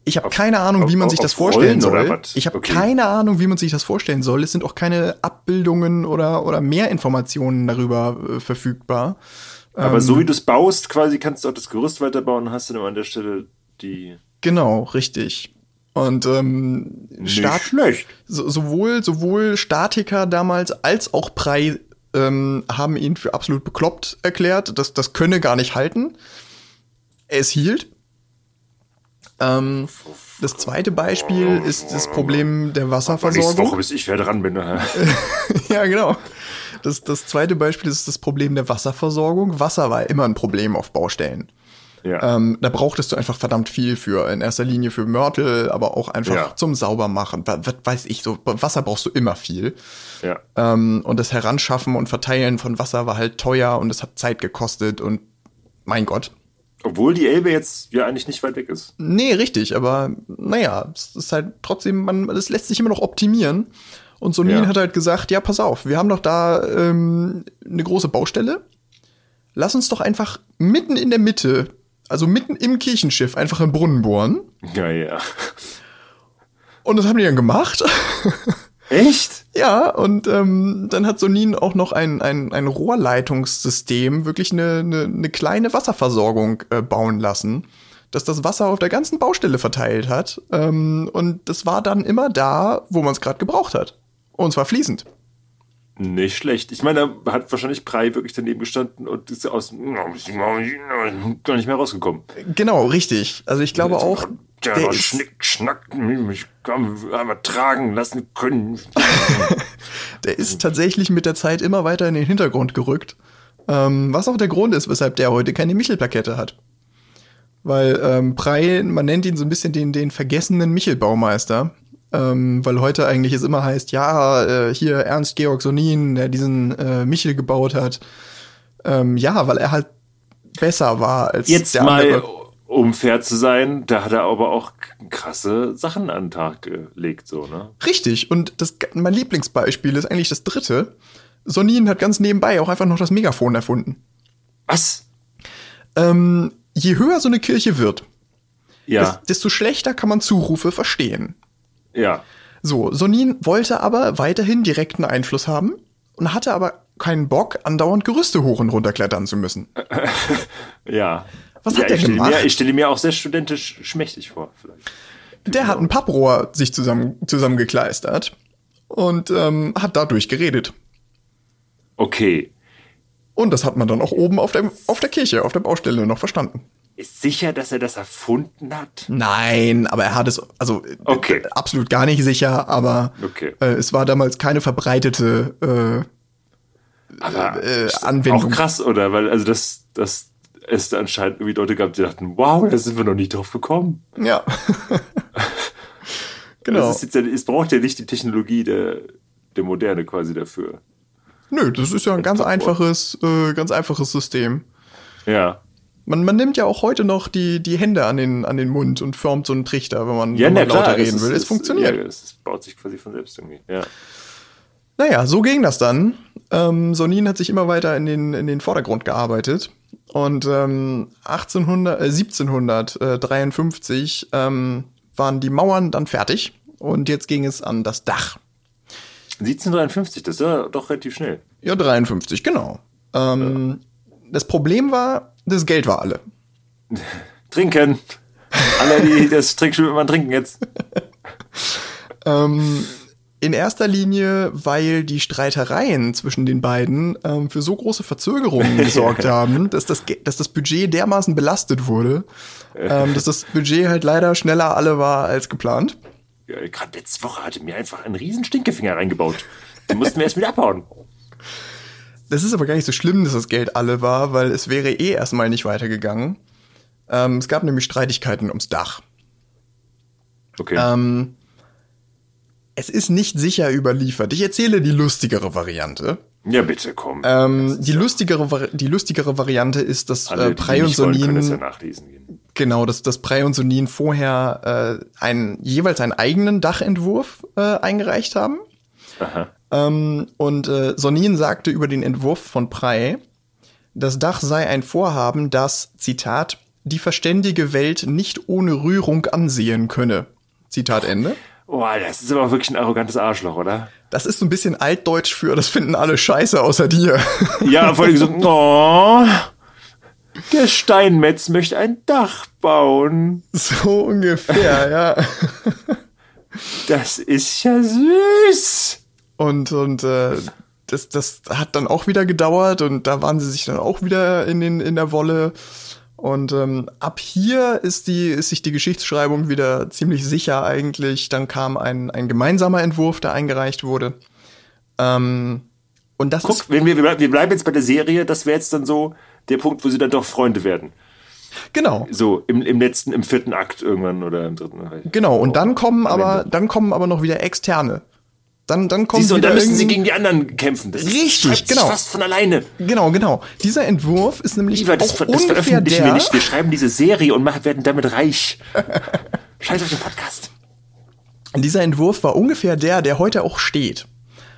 Ich habe Auf- keine Ahnung, wie auf- man sich das auf vorstellen Rollen soll. Ich habe Okay. keine Ahnung, wie man sich das vorstellen soll. Es sind auch keine Abbildungen oder, oder mehr Informationen darüber äh, verfügbar. Aber Ähm. so wie du es baust, quasi kannst du auch das Gerüst weiterbauen und hast dann immer an der Stelle die. Genau, richtig. Und ähm, Nicht Stat schlecht. so, sowohl, sowohl Statiker damals als auch Prey ähm, haben ihn für absolut bekloppt erklärt. Das, das könne gar nicht halten. Es hielt. Ähm, das zweite Beispiel ist das Problem der Nächste Wasserversorgung. Woche, bis ich wieder dran bin. ne? ja, genau. Das, das zweite Beispiel ist das Problem der Wasserversorgung. Wasser war immer ein Problem auf Baustellen. Ja. Ähm, da brauchtest du einfach verdammt viel für, in erster Linie für Mörtel, aber auch einfach Ja. zum Saubermachen. Was, was weiß ich, so Wasser brauchst du immer viel. ja. Ähm, und das Heranschaffen und Verteilen von Wasser war halt teuer und es hat Zeit gekostet und mein Gott. Obwohl die Elbe jetzt ja eigentlich nicht weit weg ist. Nee, richtig, aber naja, es ist halt trotzdem, man, das lässt sich immer noch optimieren. Und Sonin Ja. hat halt gesagt, ja, pass auf, wir haben doch da ähm, eine große Baustelle. Lass uns doch einfach mitten in der Mitte, also mitten im Kirchenschiff, einfach einen Brunnen bohren. Ja, ja. Und das haben die dann gemacht. Echt? ja, und ähm, dann hat Sonin auch noch ein, ein, ein Rohrleitungssystem, wirklich eine, eine, eine kleine Wasserversorgung äh, bauen lassen, dass das Wasser auf der ganzen Baustelle verteilt hat. Ähm, und das war dann immer da, wo man es gerade gebraucht hat. Und zwar fließend. Nicht schlecht. Ich meine, da hat wahrscheinlich Prei wirklich daneben gestanden und ist aus gar nicht mehr rausgekommen. Genau, richtig. Also ich glaube auch, der der ist, Schnick, Schnack, mich einmal tragen lassen können. der ist tatsächlich mit der Zeit immer weiter in den Hintergrund gerückt. Ähm, was auch der Grund ist, weshalb der heute keine Michelplakette hat. Weil ähm, Prey, man nennt ihn so ein bisschen den, den vergessenen Michelbaumeister. Ähm, weil heute eigentlich es immer heißt, ja, äh, hier Ernst Georg Sonin, der diesen äh, Michel gebaut hat. Ähm, ja, weil er halt besser war als Jetzt der mal, andere. um fair zu sein, da hat er aber auch krasse Sachen an den Tag gelegt, so, ne? Richtig. Und das, mein Lieblingsbeispiel ist eigentlich das dritte. Sonin hat ganz nebenbei auch einfach noch das Megafon erfunden. Was? Ähm, je höher so eine Kirche wird, Ja, des- desto schlechter kann man Zurufe verstehen. Ja. So, Sonin wollte aber weiterhin direkten Einfluss haben und hatte aber keinen Bock, andauernd Gerüste hoch und runter klettern zu müssen. Ja. Was ja, hat der ich stelle gemacht? Mir, ich stelle mir auch sehr studentisch schmächtig vor, vielleicht. Der hat ein Papprohr sich zusammen, zusammengekleistert und ähm, hat dadurch geredet. Okay. Und das hat man dann auch oben auf der, auf der Kirche, auf der Baustelle noch verstanden. Ist sicher, dass er das erfunden hat? Nein, aber er hat es, also Okay. äh, absolut gar nicht sicher, aber Okay. äh, es war damals keine verbreitete Aber äh, Anwendung. auch krass, oder? Weil, also, das, das, es da anscheinend irgendwie Leute gab, die dachten, wow, da sind wir noch nicht drauf gekommen. äh, ja. genau. Jetzt, es braucht ja nicht die Technologie der, der Moderne quasi dafür. Nö, das ist ja ein ganz einfaches, äh, ganz einfaches System. Ja. Man, man nimmt ja auch heute noch die, die Hände an den, an den Mund und formt so einen Trichter, wenn man, Ja, wenn na man klar. lauter reden es will. ist- Es funktioniert. Ja, es baut sich quasi von selbst irgendwie. Ja. Naja, so ging das dann. Ähm, Sonin hat sich immer weiter in den, in den Vordergrund gearbeitet. Und ähm, 1800, äh, 1753 ähm, waren die Mauern dann fertig. Und jetzt ging es an das Dach. 1753, das ist ja doch relativ schnell. Ja, 53, genau. Ähm, Das Problem war, das Geld war alle. Trinken! Alle, die das Trinkspiel immer trinken jetzt. Ähm, in erster Linie, weil die Streitereien zwischen den beiden ähm, für so große Verzögerungen gesorgt haben, dass das, dass das Budget dermaßen belastet wurde, ähm, dass das Budget halt leider schneller alle war als geplant. Ja, Gerade letzte Woche hatte mir einfach einen riesen Stinkefinger reingebaut. Den mussten wir erst wieder abhauen. Das ist aber gar nicht so schlimm, dass das Geld alle war, weil es wäre eh erstmal nicht weitergegangen. Ähm, es gab nämlich Streitigkeiten ums Dach. Okay. Ähm, es ist nicht sicher überliefert. Ich erzähle die lustigere Variante. ja, bitte, komm. Ähm, die, lustigere, die lustigere Variante ist, dass Alle, äh, Prey und können das ja Sonin, nachlesen gehen. genau, dass, dass Prey und Sonin vorher äh, einen, jeweils einen eigenen Dachentwurf äh, eingereicht haben. Ähm, und äh, Sonin sagte über den Entwurf von Prey, das Dach sei ein Vorhaben, das, Zitat, die verständige Welt nicht ohne Rührung ansehen könne. Zitat Ende. Boah, das ist aber wirklich ein arrogantes Arschloch, oder? Das ist so ein bisschen altdeutsch für, das finden alle scheiße außer dir. Ja, vor allem so, oh, der Steinmetz möchte ein Dach bauen. so ungefähr, ja. Das ist ja süß. Und, und äh, das, das hat dann auch wieder gedauert und da waren sie sich dann auch wieder in, den, in der Wolle. Und ähm, ab hier ist, die, ist sich die Geschichtsschreibung wieder ziemlich sicher eigentlich. Dann kam ein, ein gemeinsamer Entwurf, der eingereicht wurde. Ähm, und das Guck, ist, wenn wir, wir bleiben jetzt bei der Serie, das wäre jetzt dann so der Punkt, wo sie dann doch Freunde werden. genau, So im, im letzten, im vierten Akt irgendwann oder im dritten. genau. Und dann kommen aber, dann kommen aber noch wieder Externe. Dann, dann kommen Siehst und dann müssen sie gegen die anderen kämpfen. Das Richtig, schreibt sich genau. fast von alleine. Genau, genau. Dieser Entwurf ist nämlich Lieber, das, auch das veröffentlichen wir nicht. Wir schreiben diese Serie und machen, werden damit reich. Scheiß auf den Podcast. dieser Entwurf war ungefähr der, der heute auch steht.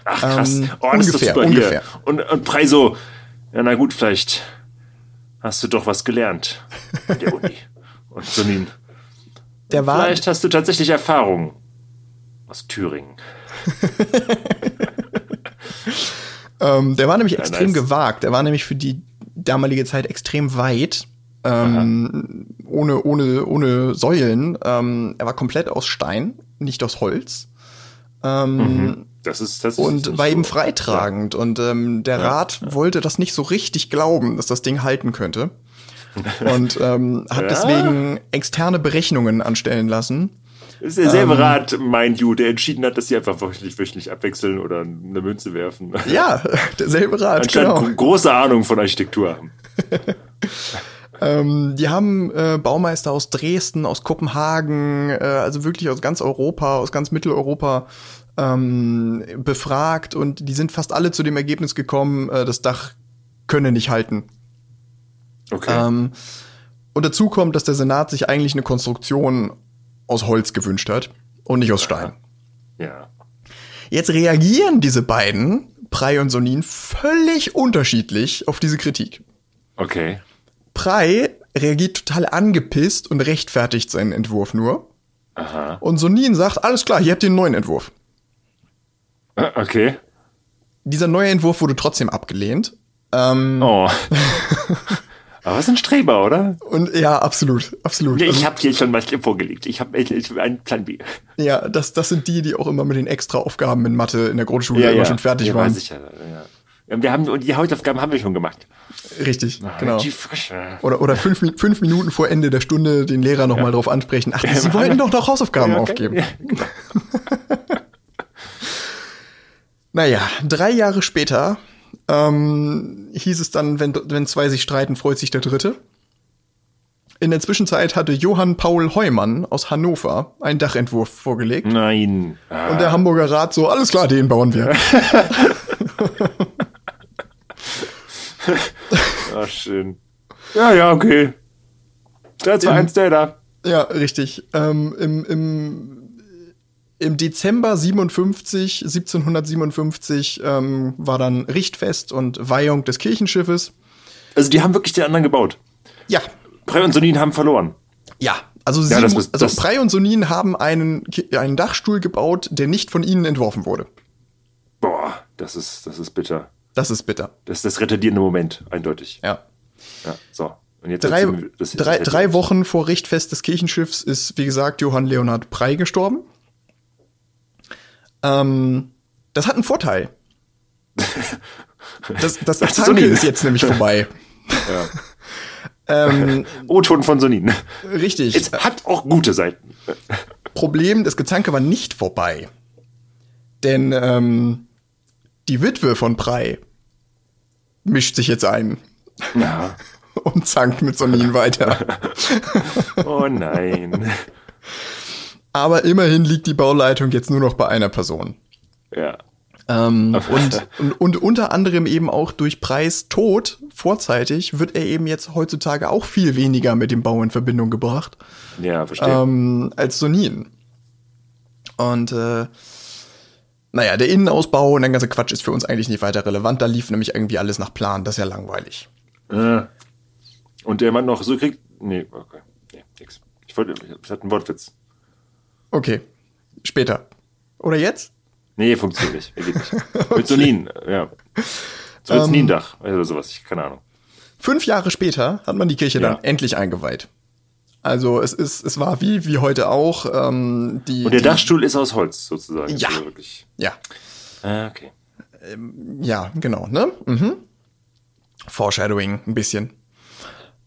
Ach krass. Ähm, oh, das ist ungefähr, doch super ungefähr. hier. Und, und Preiso, ja na gut, vielleicht hast du doch was gelernt an der Uni. Und Sonin, Der war, vielleicht hast du tatsächlich Erfahrung aus Thüringen. ähm, der war nämlich extrem nice. gewagt. Der war nämlich für die damalige Zeit extrem weit. Ähm, ohne, ohne, ohne Säulen. Ähm, er war komplett aus Stein, nicht aus Holz. Ähm, Das ist das ist und war so- eben freitragend. Und ähm, der Rat wollte das nicht so richtig glauben, dass das Ding halten könnte. Und ähm, hat Ja. deswegen externe Berechnungen anstellen lassen. Das ist derselbe Ähm. Rat, mind you, der entschieden hat, dass sie einfach wöchentlich, wöchentlich abwechseln oder eine Münze werfen. Ja, derselbe Rat, Anscheinend genau. gro- große Ahnung von Architektur haben. Ähm, die haben äh, Baumeister aus Dresden, aus Kopenhagen, äh, also wirklich aus ganz Europa, aus ganz Mitteleuropa ähm, befragt und die sind fast alle zu dem Ergebnis gekommen, äh, das Dach könne nicht halten. Okay. Ähm, und dazu kommt, dass der Senat sich eigentlich eine Konstruktion aus Holz gewünscht hat und nicht aus Stein. ja. Jetzt reagieren diese beiden, Prey und Sonin, völlig unterschiedlich auf diese Kritik. Okay. Prey reagiert total angepisst und rechtfertigt seinen Entwurf nur. Aha. Und Sonin sagt, alles klar, hier habt ihr einen neuen Entwurf. Ah, Okay. Dieser neue Entwurf wurde trotzdem abgelehnt. Ähm, Oh. Aber es ist ein Streber, oder? Und ja, absolut, absolut. Ja, ich Also, habe hier schon was vorgelegt. Ich habe einen Plan B. ja, das, das sind die, die auch immer mit den Extra-Aufgaben in Mathe in der Grundschule immer schon fertig ja, waren. Weiß ich ja, ja. Ja, Wir haben, und die Hausaufgaben haben wir schon gemacht. Richtig, genau. Die Frische. Oder, oder fünf, fünf Minuten vor Ende der Stunde den Lehrer noch mal drauf ansprechen. Ach, Sie wollten doch noch Hausaufgaben Ja, okay. aufgeben. Ja, genau. Naja, drei Jahre später ähm, hieß es dann, wenn, wenn zwei sich streiten, freut sich der Dritte. In der Zwischenzeit hatte Johann Paul Heumann aus Hannover einen Dachentwurf vorgelegt. Nein. Ah, Und der Hamburger Rat so, alles klar, den bauen wir. ah, schön. Ja, ja, okay. 3, 2, Im- 1, der da. Ja, richtig. Ähm, im, im, Im Dezember 57, 1757 ähm, war dann Richtfest und Weihung des Kirchenschiffes. Also die haben wirklich den anderen gebaut. Ja, Prey und Sonin haben verloren. ja. Also, Ja, sie, das mu- muss- also das- Prey und Sonin haben einen, einen Dachstuhl gebaut, der nicht von ihnen entworfen wurde. Boah, das ist, das ist bitter. Das ist bitter. Das ist das retardierende Moment, eindeutig. Ja. Ja, so. Und jetzt Drei, wir- das- drei, das- drei Wochen vor Richtfest des Kirchenschiffs ist, wie gesagt, Johann Leonhard Prey gestorben. Ähm, das hat einen Vorteil. Das, das Das Sonin. ist jetzt nämlich vorbei. ähm, O-Ton von Sonin. richtig. Es hat auch gute Seiten. Problem, das Gezanke war nicht vorbei. Denn ähm, die Witwe von Prey mischt sich jetzt ein Ja. und zankt mit Sonin weiter. Oh nein. Aber immerhin liegt die Bauleitung jetzt nur noch bei einer Person. Ja. Ähm, und, und, und unter anderem eben auch durch Preis Tod vorzeitig wird er eben jetzt heutzutage auch viel weniger mit dem Bau in Verbindung gebracht Ja, verstehe. ähm, als Sonin. Und äh, naja, der Innenausbau und der ganze Quatsch ist für uns eigentlich nicht weiter relevant. Da lief nämlich irgendwie alles nach Plan. Das ist ja langweilig. Äh. Und der Mann noch so kriegt. Nee, okay. Nee, nix. Ich wollte. Ich hatte einen Wortwitz. Okay, später. Oder jetzt? Nee, funktioniert nicht. Geht nicht. Mit Sonin, ja. So Ähm. Sonindach oder sowas. Ich keine Ahnung. Fünf Jahre später hat man die Kirche Ja. dann endlich eingeweiht. Also es ist, es war wie, wie heute auch. Ähm, die, Und der die, Dachstuhl ist aus Holz sozusagen. Ja. Also wirklich. Ja, Ah, okay. ja, genau, ne? Mhm. Foreshadowing ein bisschen.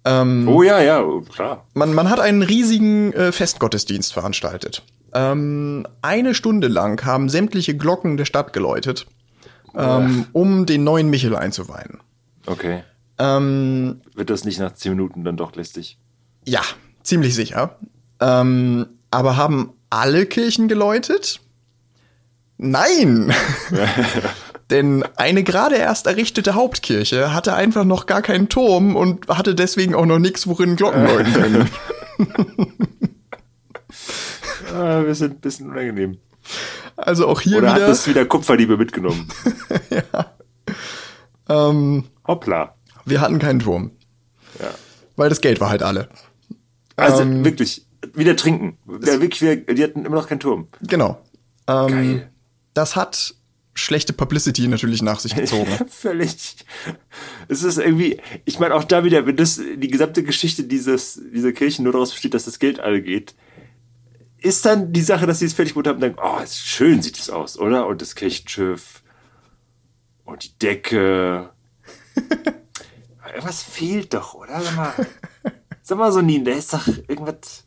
Ähm, Oh ja, ja, klar. man, man hat einen riesigen äh, Festgottesdienst veranstaltet. Ähm, eine Stunde lang haben sämtliche Glocken der Stadt geläutet, ähm, um den neuen Michel einzuweihen. Okay. Ähm, Wird das nicht nach zehn Minuten dann doch lästig? ja, ziemlich sicher. Ähm, aber haben alle Kirchen geläutet? Nein! Denn eine gerade erst errichtete Hauptkirche hatte einfach noch gar keinen Turm und hatte deswegen auch noch nichts, worin Glocken läuten können. Ah, wir sind ein bisschen unangenehm. Also auch hier Oder hat wieder. es wieder Kupferdiebe mitgenommen? Ähm, Hoppla. wir hatten keinen Turm. Ja. Weil das Geld war halt alle. Also Ähm, wirklich, wieder trinken. Ja, wirklich, wir, die hatten immer noch keinen Turm. Genau. Ähm, Geil. Das hat schlechte Publicity natürlich nach sich gezogen. Völlig. Es ist irgendwie, ich meine auch da wieder, wenn das die gesamte Geschichte dieses, dieser Kirche nur daraus besteht, dass das Geld alle geht, ist dann die Sache, dass sie es fertig haben und denken, oh, schön sieht es aus, oder? Und das Kirchenschiff und die Decke. Irgendwas fehlt doch, oder? Sag mal, sag mal so, Nien, da ist doch irgendwas.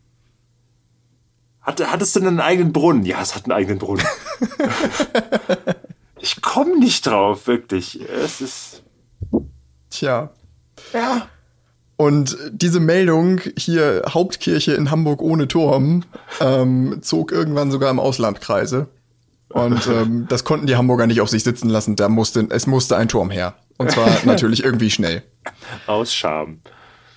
Hatte, hattest du denn einen eigenen Brunnen? Ja, es hat einen eigenen Brunnen. ich komme nicht drauf, wirklich. Es ist. Tja. Ja. Und diese Meldung hier Hauptkirche in Hamburg ohne Turm ähm, zog irgendwann sogar im Ausland Kreise. Und ähm, das konnten die Hamburger nicht auf sich sitzen lassen. Da musste, es musste ein Turm her. Und zwar natürlich irgendwie schnell. Aus Scham.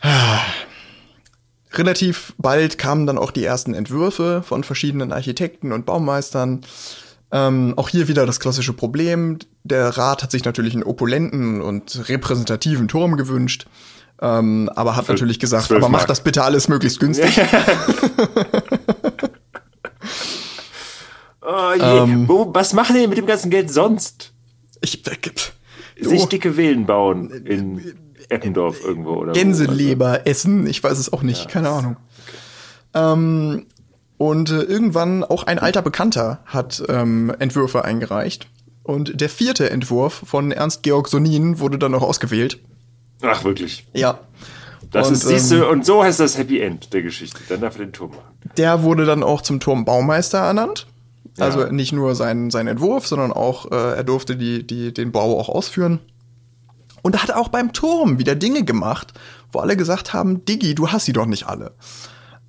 Relativ bald kamen dann auch die ersten Entwürfe von verschiedenen Architekten und Baumeistern. Ähm, auch hier wieder das klassische Problem. Der Rat hat sich natürlich einen opulenten und repräsentativen Turm gewünscht. Ähm, aber hat Für natürlich gesagt, 12 aber macht das bitte alles möglichst günstig. Oh je. Ähm. Wo, was machen die mit dem ganzen Geld sonst? Ich, äh, Sich dicke Villen bauen in Eppendorf irgendwo oder wo? Gänseleber essen, ich weiß es auch nicht, keine Ahnung. Ähm, und äh, irgendwann auch ein alter Bekannter hat ähm, Entwürfe eingereicht. Und der vierte Entwurf von Ernst Georg Sonin wurde dann auch ausgewählt. Ach, wirklich. Ja. Das Und, ist, siehst ähm, du, und so heißt das Happy End der Geschichte. Dann darf er den Turm machen. Der wurde dann auch zum Turmbaumeister ernannt. Also Ja. nicht nur sein, sein Entwurf, sondern auch, äh, er durfte die, die, den Bau auch ausführen. Und er hat auch beim Turm wieder Dinge gemacht, wo alle gesagt haben, Diggi, du hast sie doch nicht alle.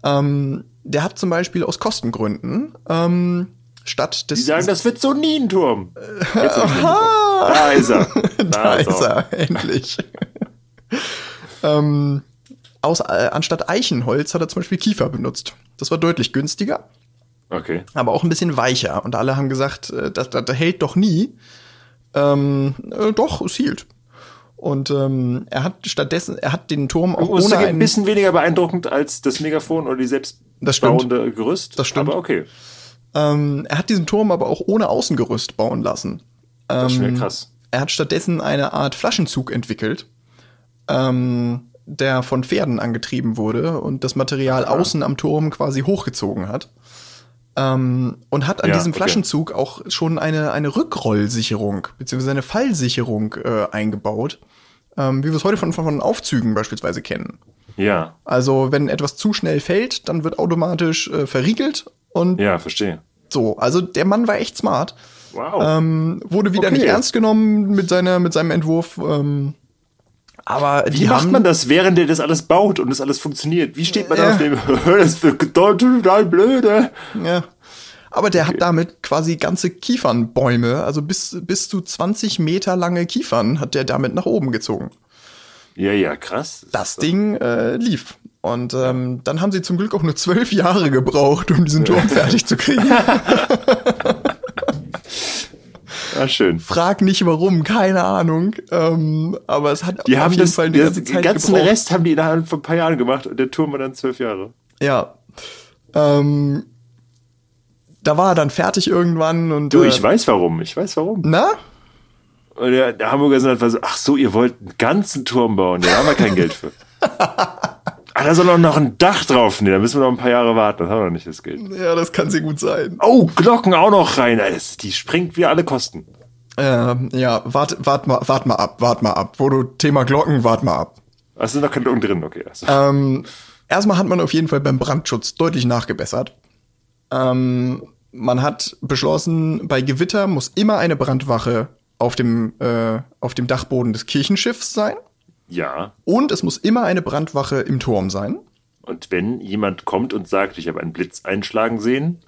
Ähm, der hat zum Beispiel aus Kostengründen ähm, statt des Die sagen, das wird so nie ein Turm. Bekommen. da ist er. da ist ist er, endlich. ähm, aus, äh, anstatt Eichenholz hat er zum Beispiel Kiefer benutzt. Das war deutlich günstiger. Okay. aber auch ein bisschen weicher. Und alle haben gesagt, äh, das, das, das hält doch nie. Ähm, äh, doch, es hielt. Und ähm, er hat stattdessen, er hat den Turm auch Oh, ohne ein bisschen weniger beeindruckend als das Megafon oder die Das stimmt. selbstbauende Gerüst. Das stimmt. Aber okay. ähm, er hat diesen Turm aber auch ohne Außengerüst bauen lassen. Das ist Ähm, wieder krass. Er hat stattdessen eine Art Flaschenzug entwickelt, ähm, der von Pferden angetrieben wurde und das Material Aha. außen am Turm quasi hochgezogen hat. Ähm, und hat an Ja, diesem okay. Flaschenzug auch schon eine, eine Rückrollsicherung beziehungsweise eine Fallsicherung äh, eingebaut, ähm, wie wir es heute von, von, von Aufzügen beispielsweise kennen. Ja. Also wenn etwas zu schnell fällt, dann wird automatisch äh, verriegelt und Ja, verstehe. so. Also der Mann war echt smart. Wow. Ähm, wurde wieder Okay. nicht ernst genommen mit, seiner, mit seinem Entwurf. Ähm, aber Wie macht man das, während der das alles baut und das alles funktioniert? Wie steht man da Ja. auf dem, das wird total blöde. Ja. Aber der hat damit quasi ganze Kiefernbäume, also bis, bis zu 20 Meter lange Kiefern hat der damit nach oben gezogen. Ja, ja, krass. Das Ding äh, lief. Und ähm, dann haben sie zum Glück auch nur zwölf Jahre gebraucht, um diesen Turm fertig zu kriegen. Ah, schön. Frag nicht warum, keine Ahnung. Ähm, aber es hat Die haben das, eine den ganze Zeit ganzen gebraucht. Rest haben die innerhalb von ein paar Jahren gemacht und der Turm war dann zwölf Jahre. Ja. Ähm, da war er dann fertig irgendwann und. Du, äh, ich weiß warum, ich weiß warum. Na? Und der, der Hamburger sind einfach so, ach so, ihr wollt einen ganzen Turm bauen, da haben wir kein Geld für. ah, da soll auch noch ein Dach drauf. Nee, da müssen wir noch ein paar Jahre warten, das haben wir noch nicht das Geld. Ja, das kann sehr gut sein. Oh, Glocken auch noch rein. Das, die springt wie alle Kosten. Ähm, ja, wart, wart, mal, wart mal ab, wart mal ab. Wo du Thema Glocken, wart mal ab. Ach, sind noch keine Glocken drin, okay. Also. Ähm, erstmal hat man auf jeden Fall beim Brandschutz deutlich nachgebessert. Ähm, man hat beschlossen, bei Gewitter muss immer eine Brandwache auf dem, äh, auf dem Dachboden des Kirchenschiffs sein. Ja. Und es muss immer eine Brandwache im Turm sein. Und wenn jemand kommt und sagt, ich habe einen Blitz einschlagen sehen,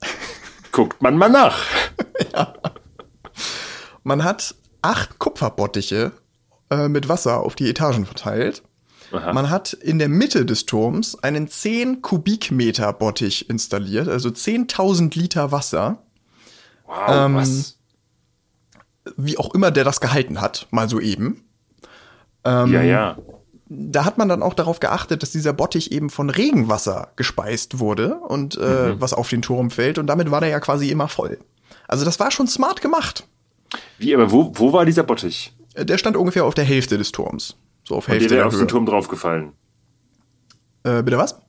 guckt man mal nach. ja. Man hat acht Kupferbottiche äh, mit Wasser auf die Etagen verteilt. Aha. Man hat in der Mitte des Turms einen 10 Kubikmeter Bottich installiert, also 10.000 Liter Wasser. Wow, ähm, was? Wie auch immer der das gehalten hat, mal so eben. Ähm, ja, ja. Da hat man dann auch darauf geachtet, dass dieser Bottich eben von Regenwasser gespeist wurde und äh, mhm. was auf den Turm fällt. Und damit war der ja quasi immer voll. Also das war schon smart gemacht. Wie, aber wo, wo war dieser Bottich? Der stand ungefähr auf der Hälfte des Turms. So auf Hälfte Und der wäre auf den Turm draufgefallen. Äh, bitte was?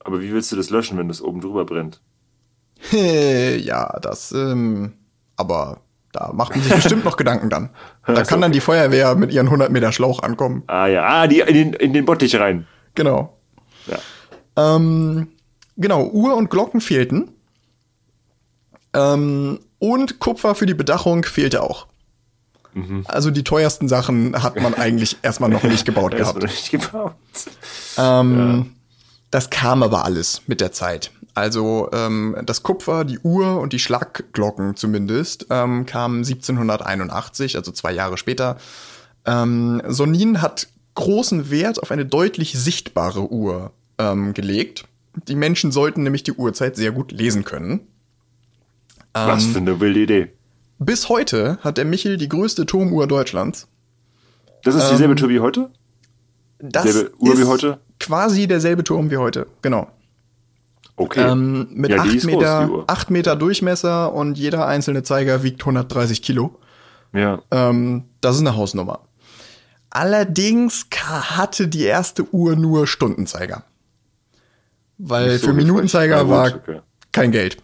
Aber wie willst du das löschen, wenn das oben drüber brennt? ja, das, ähm, aber da macht man sich bestimmt noch Gedanken dann. Da kann dann die Feuerwehr mit ihren 100 Meter Schlauch ankommen. Ah ja, ah, die in den, in den Bottich rein. Genau. Ja. Ähm, genau, Uhr und Glocken fehlten. Ähm, und Kupfer für die Bedachung fehlte auch. Mhm. Also die teuersten Sachen hat man eigentlich erstmal noch nicht gebaut gehabt. Nicht gebaut. Ähm, ja. Das kam aber alles mit der Zeit. Also ähm, das Kupfer, die Uhr und die Schlagglocken zumindest ähm, kamen 1781, also zwei Jahre später. Ähm, Sonin hat großen Wert auf eine deutlich sichtbare Uhr ähm, gelegt. Die Menschen sollten nämlich die Uhrzeit sehr gut lesen können. Was ähm, für eine wilde Idee. Bis heute hat der Michel die größte Turmuhr Deutschlands. Das ist dieselbe ähm, Tour wie heute? Das Selbe Uhr wie heute? Quasi derselbe Turm wie heute, genau. Okay. Ähm, mit ja, 8, Meter, groß, 8 Meter Durchmesser und jeder einzelne Zeiger wiegt 130 Kilo. Ja. Ähm, das ist eine Hausnummer. Allerdings hatte die erste Uhr nur Stundenzeiger. Weil so für Minutenzeiger war okay. kein Geld.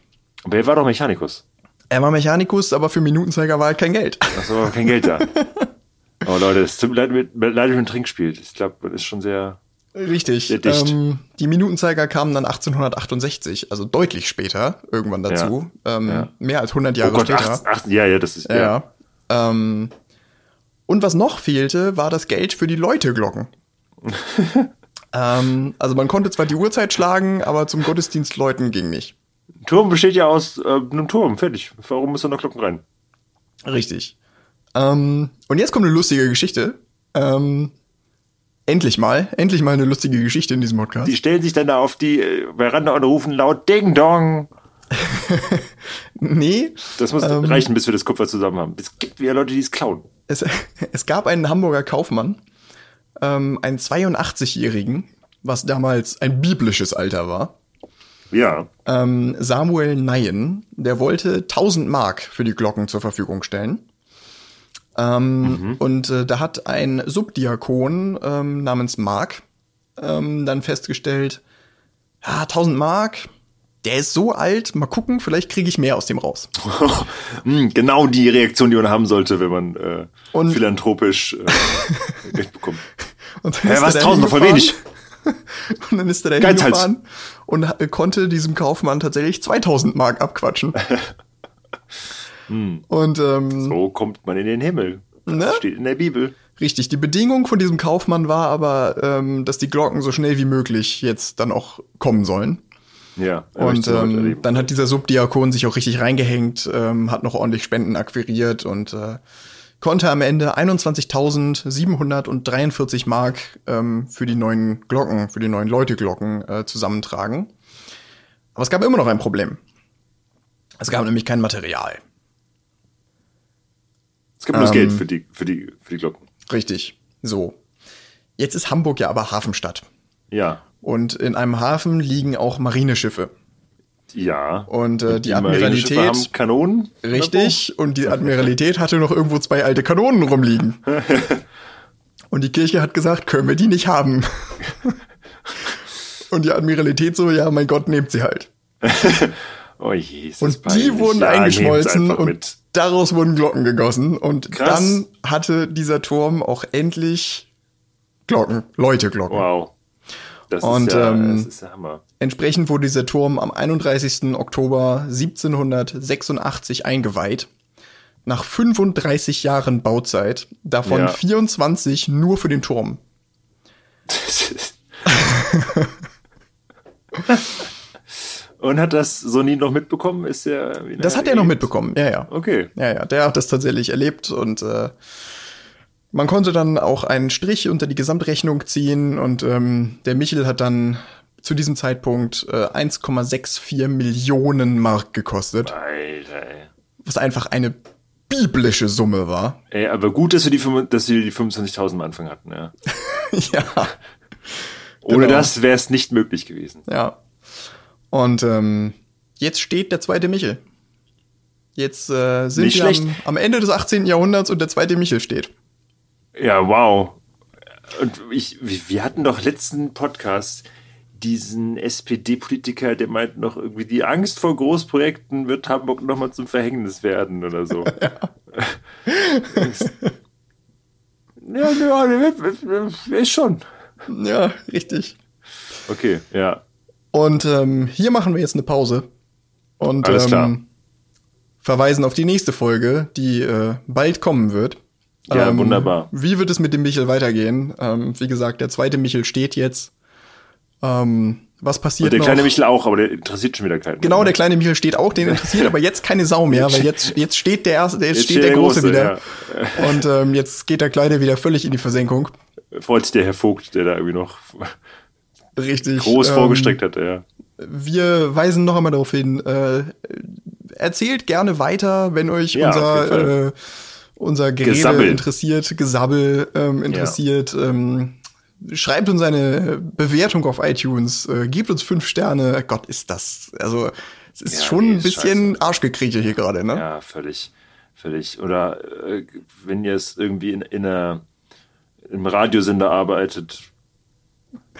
Aber er war doch Mechanikus. Er war Mechanikus, aber für Minutenzeiger war halt kein Geld. Achso, kein Geld da. Aber Leute, es tut mir leid, mit, leid mit dem Trinkspiel. Ich glaube, das ist schon sehr. Richtig. Ähm, die Minutenzeiger kamen dann 1868, also deutlich später irgendwann dazu. Ja. Ähm, ja. Mehr als 100 Jahre oh Gott, später. 8, 8, ja, ja, das ist. Ja. ja. Ähm, und was noch fehlte, war das Geld für die Läuteglocken. ähm, also man konnte zwar die Uhrzeit schlagen, aber zum Gottesdienst läuten ging nicht. Turm besteht ja aus äh, einem Turm, fertig. Warum muss da noch Glocken rein? Richtig. Ähm, und jetzt kommt eine lustige Geschichte. Ähm, endlich mal, endlich mal eine lustige Geschichte in diesem Podcast. Die stellen sich dann da auf die äh, Veranda und rufen laut Ding Dong. nee. Das muss ähm, reichen, bis wir das Kupfer zusammen haben. Es gibt wieder Leute, die es klauen. Es, es gab einen Hamburger Kaufmann, ähm, einen 82-Jährigen, was damals ein biblisches Alter war. Ja. Ähm, Samuel Neyen, der wollte 1000 Mark für die Glocken zur Verfügung stellen. Ähm, mhm. Und äh, da hat ein Subdiakon ähm, namens Mark ähm, dann festgestellt, ja, 1000 Mark, der ist so alt, mal gucken, vielleicht kriege ich mehr aus dem raus. Hm, genau die Reaktion, die man haben sollte, wenn man äh, und philanthropisch äh, Geld bekommt. Und ja, was, 1000 voll wenig. und dann ist er da hingefahren und konnte diesem Kaufmann tatsächlich 2000 Mark abquatschen. Hm. Und ähm, so kommt man in den Himmel. Das ne? steht in der Bibel. Richtig, die Bedingung von diesem Kaufmann war aber, ähm, dass die Glocken so schnell wie möglich jetzt dann auch kommen sollen. Ja. Und ähm, dann hat dieser Subdiakon sich auch richtig reingehängt, ähm, hat noch ordentlich Spenden akquiriert und äh, konnte am Ende 21.743 Mark ähm, für die neuen Glocken, für die neuen Leuteglocken äh, zusammentragen. Aber es gab immer noch ein Problem. Es gab nämlich kein Material. Es gab nur das Geld ähm, für die, für, die, für die Glocken. Richtig. So. Jetzt ist Hamburg ja aber Hafenstadt. Ja. Und in einem Hafen liegen auch Marineschiffe. Ja. Und äh, die, die Admiralität. Haben Kanonen? Richtig. Und die Admiralität hatte noch irgendwo zwei alte Kanonen rumliegen. und die Kirche hat gesagt, können wir die nicht haben. und die Admiralität so, ja, mein Gott, nehmt sie halt. oh je, ist Und die wurden ja, eingeschmolzen und mit. Daraus wurden Glocken gegossen. Und Krass. dann hatte dieser Turm auch endlich Glocken, Läuteglocken. Wow. Das, Und, ist ja, ähm, das ist Hammer. Entsprechend wurde dieser Turm am 31. Oktober 1786 eingeweiht. Nach 35 Jahren Bauzeit, davon Ja. 24 nur für den Turm. Und hat das Sony noch mitbekommen? Ist der, wie Das hat er noch mitbekommen, ja, ja. Okay. Ja, ja, der hat das tatsächlich erlebt und äh, man konnte dann auch einen Strich unter die Gesamtrechnung ziehen und ähm, der Michel hat dann zu diesem Zeitpunkt äh, 1,64 Millionen Mark gekostet, Alter, ey. was einfach eine biblische Summe war. Ey, aber gut, dass wir die, fünf- dass wir die 25.000 am Anfang hatten, ja. ja, Ohne Genau. das wäre es nicht möglich gewesen. ja. Und ähm, jetzt steht der zweite Michel. Jetzt äh, sind Nicht wir schlecht. am, am Ende des 18. Jahrhunderts und der zweite Michel steht. Ja, wow. Und ich, wir wir hatten doch letzten Podcast diesen SPD-Politiker, der meint noch irgendwie, die Angst vor Großprojekten wird Hamburg nochmal zum Verhängnis werden oder so. ja, ja, ja, ist schon. Ja, richtig. Okay, ja. Und ähm, hier machen wir jetzt eine Pause und Alles klar. ähm, verweisen auf die nächste Folge, die äh, bald kommen wird. Ja, ähm, wunderbar. Wie wird es mit dem Michel weitergehen? Ähm, wie gesagt, der zweite Michel steht jetzt. Ähm, was passiert Und der noch? kleine Michel auch, aber der interessiert schon wieder keinen. Genau, der kleine Michel steht auch, den interessiert aber jetzt keine Sau mehr, weil jetzt, jetzt steht der erste, jetzt, Jetzt steht der Große, wieder. ja. Und ähm, jetzt geht der Kleine wieder völlig in die Versenkung. Freut sich der Herr Vogt, der da irgendwie noch Richtig. groß ähm, vorgestreckt hat, ja. Wir weisen noch einmal darauf hin, äh, erzählt gerne weiter, wenn euch Ja, unser, äh, unser Gerede Gesabbel. interessiert, Gesabbel ähm, interessiert. Ähm, schreibt uns eine Bewertung auf iTunes, äh, gebt uns fünf Sterne. Gott, ist das, also es ist Ja, schon nee, ein bisschen Arschgekrieche hier gerade, ne? Ja, völlig, völlig. Oder äh, wenn ihr es irgendwie in, in einer, im Radiosender arbeitet,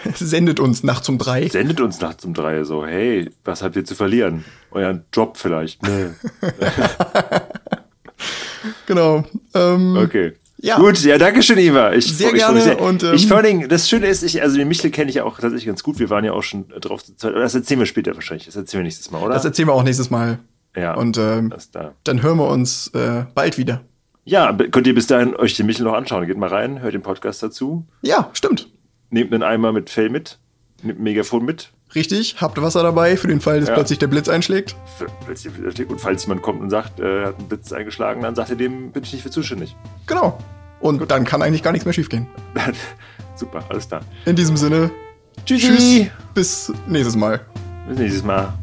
Sendet uns nachts um drei. sendet uns nachts um drei so, hey, was habt ihr zu verlieren? Euren Job vielleicht. Nee. Genau. Ähm, Okay. Ja. Gut, ja, danke schön, Iva. Ich, Sehr ich gerne sehr. und, ähm, ich vor allen Dingen, das Schöne ist, ich, also den Michel kenne ich ja auch tatsächlich ganz gut. Wir waren ja auch schon drauf zu zweit. Das erzählen wir später wahrscheinlich. Das erzählen wir nächstes Mal, oder? Das erzählen wir auch nächstes Mal. ja. Und ähm, da. dann hören wir uns äh, bald wieder. Ja, könnt ihr bis dahin euch den Michel noch anschauen. Geht mal rein, hört den Podcast dazu. Ja, stimmt. Nehmt einen Eimer mit Fell mit. Nehmt ein Megafon mit. Richtig, habt Wasser dabei für den Fall, dass Ja. plötzlich der Blitz einschlägt. Und falls jemand kommt und sagt, äh, er hat einen Blitz eingeschlagen, dann sagt er dem, bin ich nicht für zuständig. Genau. Und dann kann eigentlich gar nichts mehr schiefgehen. Super, alles klar. In diesem Sinne, Tschüssi. tschüss, bis nächstes Mal. Bis nächstes Mal.